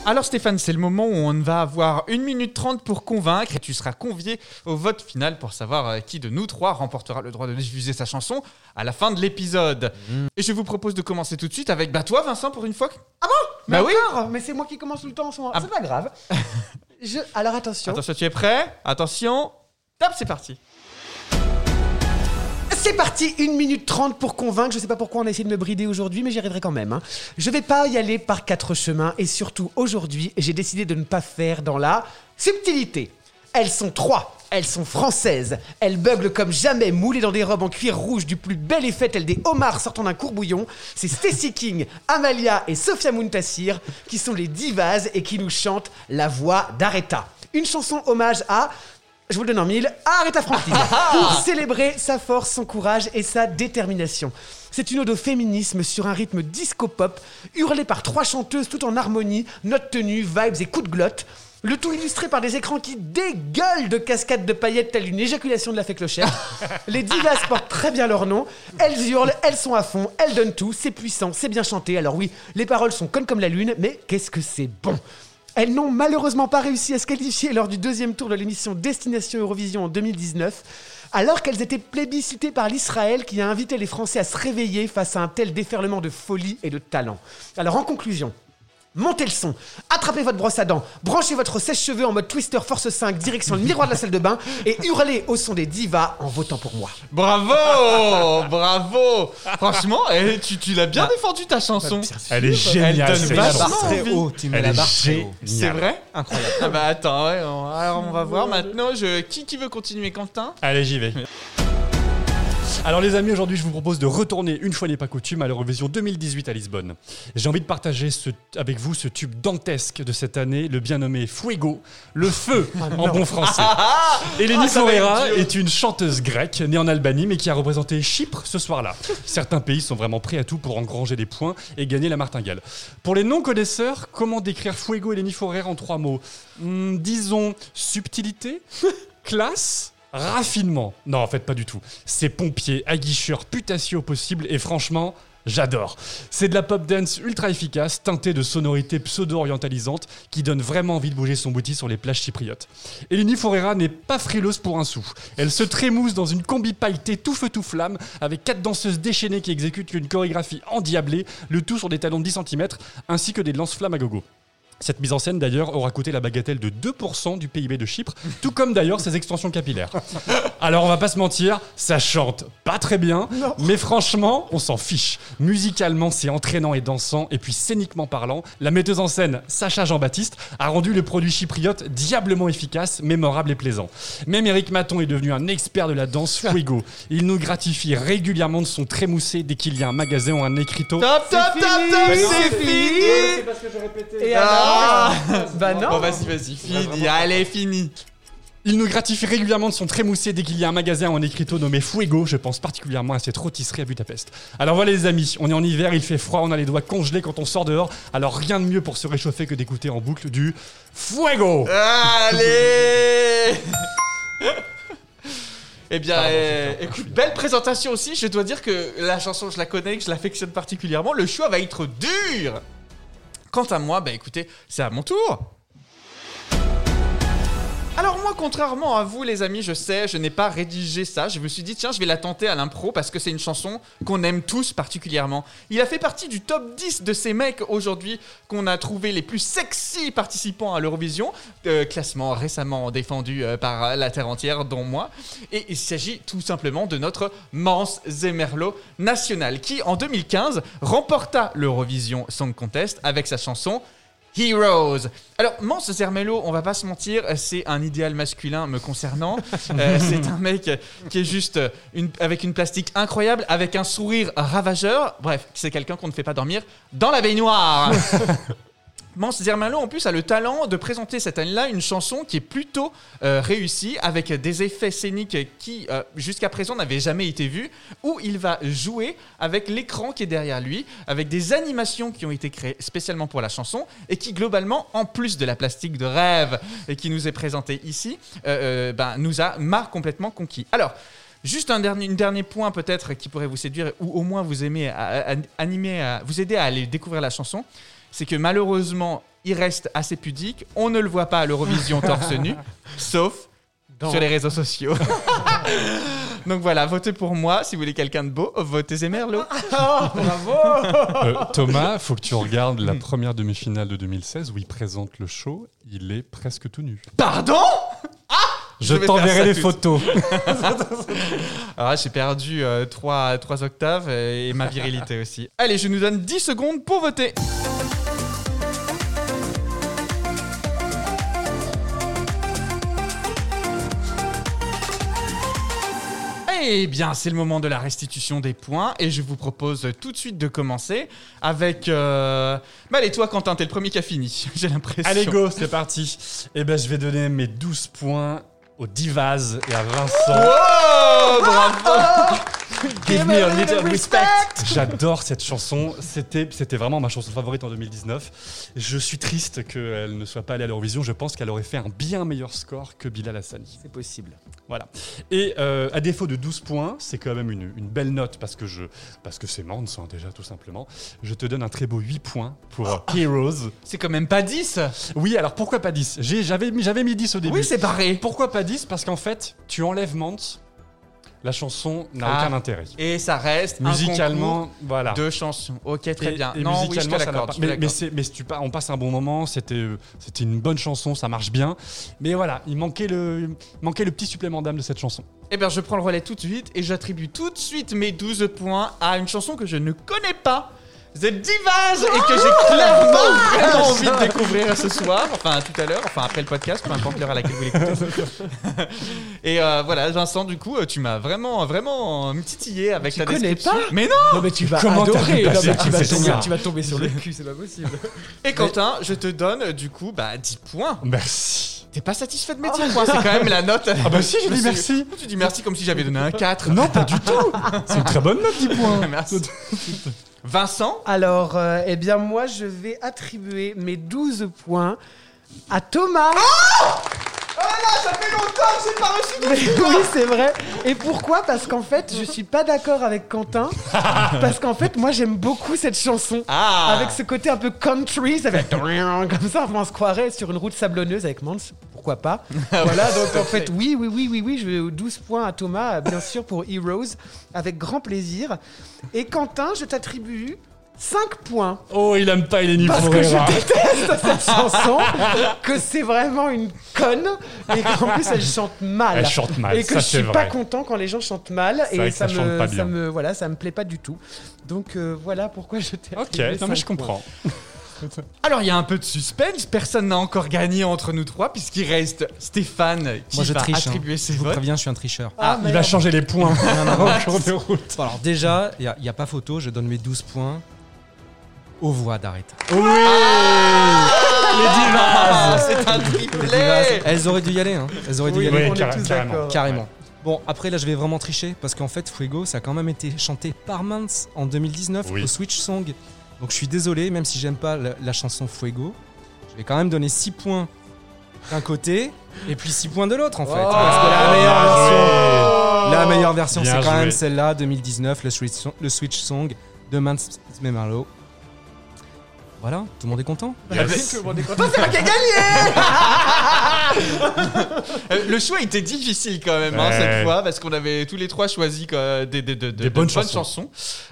Alors Stéphane, c'est le moment où on va avoir 1 minute 30 pour convaincre et tu seras convié au vote final pour savoir euh, qui de nous trois remportera le droit de diffuser sa chanson à la fin de l'épisode. Et je vous propose de commencer tout de suite avec bah toi Vincent pour une fois. Ah bon? Bah Mais oui. encore Mais c'est moi qui commence tout le temps en ce moment. Ah. C'est pas grave. [laughs] Je... Alors attention. Attention, tu es prêt? Attention. Top, c'est parti. C'est parti, 1 minute 30 pour convaincre. Je sais pas pourquoi on a essayé de me brider aujourd'hui, mais j'y arriverai quand même. hein. Je vais pas y aller par quatre chemins et surtout aujourd'hui, j'ai décidé de ne pas faire dans la subtilité. Elles sont trois. Elles sont françaises. Elles beuglent comme jamais, moulées dans des robes en cuir rouge du plus bel effet, telles des homards sortant d'un courbouillon. C'est Stacy King, Amalia et Sophia Muntassir qui sont les divas et qui nous chantent la voix d'Aretha. Une chanson hommage à je vous le donne en mille, à Aretha Franklin, pour célébrer sa force, son courage et sa détermination. C'est une ode au féminisme sur un rythme disco-pop, hurlé par trois chanteuses tout en harmonie, notes tenues, vibes et coups de glotte. Le tout illustré par des écrans qui dégueulent de cascades de paillettes telle une éjaculation de la fée clochette. [laughs] Les divas portent très bien leur nom. Elles hurlent, elles sont à fond, elles donnent tout, c'est puissant, c'est bien chanté. Alors oui, les paroles sont connes comme la lune, mais qu'est-ce que c'est bon? Elles n'ont malheureusement pas réussi à se qualifier lors du deuxième tour de l'émission Destination Eurovision en 2019, alors qu'elles étaient plébiscitées par l'Israël qui a invité les Français à se réveiller face à un tel déferlement de folie et de talent. Alors en conclusion, montez le son, attrapez votre brosse à dents, branchez votre sèche-cheveux en mode Twister Force 5 direction le miroir de la salle de bain et hurlez au son des divas en votant pour moi. Bravo Bravo Franchement, eh, tu, tu l'as bien défendu ta chanson. Elle est géniale. Elle donne vachement chanson. très envie. haut, tu mets Elle la est barre très haut. C'est vrai Incroyable. Ah bah attends, ouais, on, alors on va voir maintenant. Je, qui, qui veut continuer Quentin? Allez, j'y vais. Alors les amis, aujourd'hui je vous propose de retourner, une fois n'est pas coutume, à l'Eurovision 2018 à Lisbonne. J'ai envie de partager ce- avec vous ce tube dantesque de cette année, le bien nommé Fuego, le feu [laughs] en bon français. [laughs] Eleni Ah, être Foureira dur. est une chanteuse grecque née en Albanie mais qui a représenté Chypre ce soir-là. Certains pays sont vraiment prêts à tout pour engranger des points et gagner la martingale. Pour les non-connaisseurs, comment décrire Fuego Eleni Foureira en trois mots? Hmm, Disons subtilité, [laughs] classe Raffinement. Non, en fait, pas du tout. C'est pompier, aguicheur, putassier au possible, et franchement, j'adore. C'est de la pop dance ultra efficace, teintée de sonorités pseudo-orientalisantes, qui donne vraiment envie de bouger son bouti sur les plages chypriotes. Eleni Forera n'est pas frileuse pour un sou. Elle se trémousse dans une combi pailletée tout feu tout flamme, avec quatre danseuses déchaînées qui exécutent une chorégraphie endiablée, le tout sur des talons de 10 cm, ainsi que des lance-flammes à gogo. Cette mise en scène d'ailleurs aura coûté la bagatelle de 2% du PIB de Chypre, tout comme d'ailleurs ses extensions capillaires. Alors on va pas se mentir, ça chante pas très bien, mais franchement, on s'en fiche. Musicalement, c'est entraînant et dansant, et puis scéniquement parlant, la metteuse en scène Sacha Jean-Baptiste a rendu le produit chypriote diablement efficace, mémorable et plaisant. Même Eric Maton est devenu un expert de la danse fuego. Il nous gratifie régulièrement de son trémoussé dès qu'il y a un magasin ou un écriteau. Top, top, top, top, c'est fini parce que je répétais. Et Ah Bah non. Bon, vas-y, vas-y, fini. Allez, fini. Il nous gratifie régulièrement de son trémoussé dès qu'il y a un magasin en écriteau nommé Fuego. Je pense particulièrement à cette rôtisserie à Budapest. Alors voilà les amis, on est en hiver, il fait froid, on a les doigts congelés quand on sort dehors. Alors rien de mieux pour se réchauffer que d'écouter en boucle du Fuego. Allez [laughs] Eh bien, euh, écoute, belle présentation aussi. Je dois dire que la chanson, je la connais, que je l'affectionne particulièrement. Le choix va être dur. Quant à moi, bah écoutez, c'est à mon tour. Alors moi, contrairement à vous, les amis, je sais, je n'ai pas rédigé ça. Je me suis dit, tiens, je vais la tenter à l'impro parce que c'est une chanson qu'on aime tous particulièrement. Il a fait partie du top 10 de ces mecs aujourd'hui qu'on a trouvé les plus sexy participants à l'Eurovision. Euh, classement récemment défendu euh, par la terre entière, dont moi. Et il s'agit tout simplement de notre Mance Zemerlo national qui, en 2015, remporta l'Eurovision Song Contest avec sa chanson Heroes. Alors, Mance Zermello, on va pas se mentir, c'est un idéal masculin me concernant. [laughs] Euh, c'est un mec qui est juste une, avec une plastique incroyable, avec un sourire ravageur. Bref, c'est quelqu'un qu'on ne fait pas dormir dans la baignoire. [laughs] Mance Zermello, en plus, a le talent de présenter cette année-là une chanson qui est plutôt euh, réussie, avec des effets scéniques qui, euh, jusqu'à présent, n'avaient jamais été vus, où il va jouer avec l'écran qui est derrière lui, avec des animations qui ont été créées spécialement pour la chanson, et qui, globalement, en plus de la plastique de rêve qui nous est présentée ici, euh, ben, nous a m'a complètement conquis. Alors, Juste un dernier, dernier point peut-être qui pourrait vous séduire ou au moins vous à- vous aider à aller découvrir la chanson, c'est que malheureusement il reste assez pudique. On ne le voit pas à l'Eurovision torse nu, [laughs] sauf Dans- sur les réseaux sociaux. [laughs] Donc voilà, votez pour moi. Si vous voulez quelqu'un de beau, votez Zemerlo. [laughs] Euh, Thomas, faut que tu regardes la première demi-finale de 2016 où il présente le show. Il est presque tout nu. Pardon? Ah Je t'enverrai les photos. Alors là, j'ai perdu 3, octaves euh, et ma virilité aussi. Allez, je nous donne 10 secondes pour voter. Eh bien, c'est le moment de la restitution des points et je vous propose tout de suite de commencer avec... Euh... Bah allez, toi Quentin, t'es le premier qui a fini, [laughs] j'ai l'impression. Allez, go, c'est parti. Eh ben, je vais donner mes 12 points aux Divas et à Vincent. Oh, bravo Give me a little respect. J'adore cette chanson. C'était, c'était vraiment ma chanson favorite en 2019. Je suis triste qu'elle ne soit pas allée à l'Eurovision. Je pense qu'elle aurait fait un bien meilleur score que Bilal Hassani. C'est possible. Voilà. Et euh, à défaut de 12 points, c'est quand même une, une belle note parce que, je, parce que c'est Mance, hein, déjà, tout simplement. Je te donne un très beau 8 points pour Heroes. C'est quand même pas 10 Oui, alors pourquoi pas 10 J'ai- J'avais mis, j'avais mis 10 au début. Oui, c'est barré. Pourquoi pas 10 Parce qu'en fait, tu enlèves Mance, la chanson n'a Ah. aucun intérêt. Et ça reste Musicalement, voilà. de chansons. Ok, très Et- bien. et non, oui, je te musicalement, ça n'a l'accorde. pas- je te Mais, mais, l'accorde. c'est- mais si tu pas, on passe un bon moment, c'était euh, c'était une bonne chanson, ça marche bien. Mais voilà, il manquait le, il manquait le petit supplément d'âme de cette chanson. Eh bien, je prends le relais tout de suite et j'attribue tout de suite mes 12 points à une chanson que je ne connais pas. The Divas et que j'ai clairement vraiment envie de découvrir ce soir, enfin tout à l'heure, enfin après le podcast, peu importe l'heure à laquelle vous l'écoutez. [laughs] et euh, voilà, Vincent, du coup, tu m'as vraiment, vraiment titillé avec Tu ta connais description. pas Mais non Non, mais tu vas Comment adorer. Non, mais tu, vas tomber, ça tu vas tomber sur le cul, c'est pas possible. Et Quentin, je te donne du coup bah, 10 points. Merci. T'es pas satisfait de mes 10 points, c'est quand même la note. Ah bah si, Je me suis- merci. Tu dis merci comme si j'avais donné un 4. Non, pas du tout. [laughs] C'est une très bonne note, 10 points. Merci. [laughs] Vincent Alors, euh, eh bien, moi, je vais attribuer mes 12 points à Thomas. Oh là, ça fait longtemps que j'ai pas reçu de Mais oui, c'est vrai. Et pourquoi? Parce qu'en fait, je suis pas d'accord avec Quentin. [laughs] Parce qu'en fait, moi, j'aime beaucoup cette chanson. Ah Avec ce côté un peu country, ça fait [laughs] comme ça, on se croirait sur une route sablonneuse avec Mance. Pourquoi pas? [laughs] Voilà, donc en fait, oui, oui, oui, oui, oui, je vais 12 points à Thomas, bien sûr, pour Heroes, avec grand plaisir. Et Quentin, je t'attribue 5 points. Oh, il aime pas Eleni Parce que je déteste cette chanson, que c'est vraiment une conne et qu'en plus elle chante mal. Elle chante mal, et que ça, je suis pas content quand les gens chantent mal et vrai que ça, ça me, pas bien. ça me voilà, ça me plaît pas du tout. Donc euh, voilà pourquoi je t'ai Ok, non mais je comprends. Alors il y a un peu de suspense, personne n'a encore gagné entre nous trois puisqu'il reste Stéphane qui Moi je va triche. hein. attribuer ses Je vous votes. préviens, je suis un tricheur. Ah, Il va changer les points Non, non, non. [laughs] en cours de route. Bon, alors déjà, il n'y a, pas photo, je donne mes 12 points aux voix d'arrêt. Oui Ah, c'est un Les triplé divas, Elles auraient dû y aller, hein. Elles auraient dû y Oui, aller. on est tous carrément. d'accord. Carrément. Bon, après là, je vais vraiment tricher parce qu'en fait, Fuego, ça a quand même été chanté par Mance en 2019 Oui. au Switch Song. Donc je suis désolé, même si j'aime pas la, la chanson Fuego, je vais quand même donner 6 points d'un côté et puis 6 points de l'autre en fait. Oh, parce que la meilleure version, la meilleure version, c'est quand joué. même celle-là, 2019, le Switch, Song- le Switch Song de Mance Memarlo. Voilà, tout le monde est content Yes. Tout le monde est content, c'est moi qui ai gagné [laughs] Euh, le choix était difficile quand même hein, Ouais. cette fois parce qu'on avait tous les trois choisi quoi, des, des- de- de- de bonnes chansons. chansons.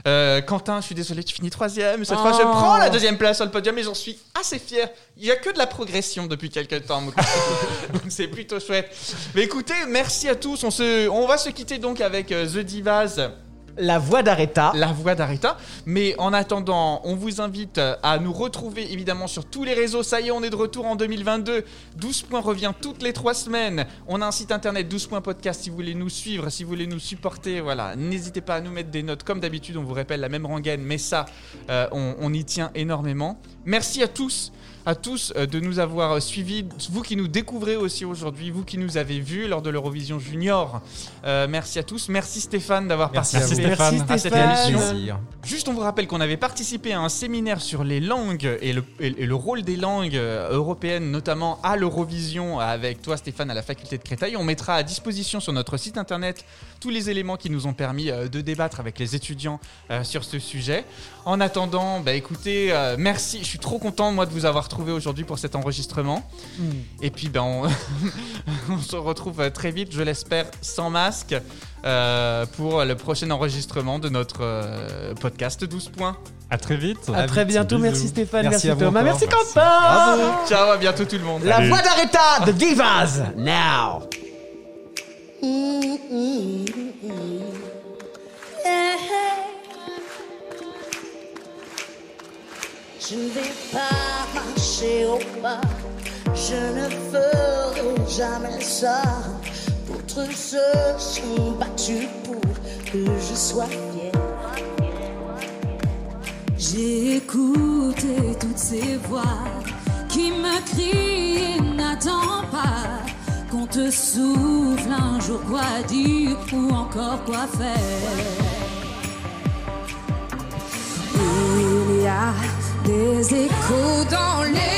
Euh, Quentin, je suis désolé, tu finis troisième. Cette fois, Oh. je prends la deuxième place sur le podium et j'en suis assez fier. Il y a que de la progression depuis quelques temps, [laughs] donc c'est plutôt chouette. Mais écoutez, merci à tous. On se, on va se quitter donc avec euh, The Divas. La voix d'Aretha. La voix d'Aretha. Mais en attendant, on vous invite à nous retrouver évidemment sur tous les réseaux. Ça y est, on est de retour en 2022. 12 points revient toutes les trois semaines. On a un site internet 12 points podcast si vous voulez nous suivre, si vous voulez nous supporter. Voilà, n'hésitez pas à nous mettre des notes comme d'habitude. On vous rappelle la même rengaine, mais ça, euh, on y tient énormément. Merci à tous. À tous euh, de nous avoir suivis, vous qui nous découvrez aussi aujourd'hui, vous qui nous avez vus lors de l'Eurovision Junior. Euh, merci à tous. Merci Stéphane d'avoir participé à cette Stéphane. émission. Plaisir. Juste, on vous rappelle qu'on avait participé à un séminaire sur les langues et le, et- et le rôle des langues euh, européennes, notamment à l'Eurovision, avec toi, Stéphane, à la faculté de Créteil. On mettra à disposition sur notre site internet tous les éléments qui nous ont permis euh, de débattre avec les étudiants euh, sur ce sujet. En attendant, bah, écoutez, euh, merci. Je suis trop content, moi, de vous avoir trouvé aujourd'hui pour cet enregistrement. Et puis, ben, on, [laughs] on se retrouve très vite, je l'espère, sans masque, euh, pour le prochain enregistrement de notre euh, podcast 12 points. À très vite. À très bientôt. Merci Stéphane. Merci, Thomas. Merci Merci. Quentin. Ciao, à bientôt tout le monde. La voix d'Aretha, The Divas. Now. Je ne vais pas marcher au pas, je ne ferai jamais ça. D'autres se sont battus pour que je sois fier. J'ai écouté toutes ces voix qui me crient n'attends pas qu'on te souffle un jour quoi dire ou encore quoi faire. Il y a des échos dans les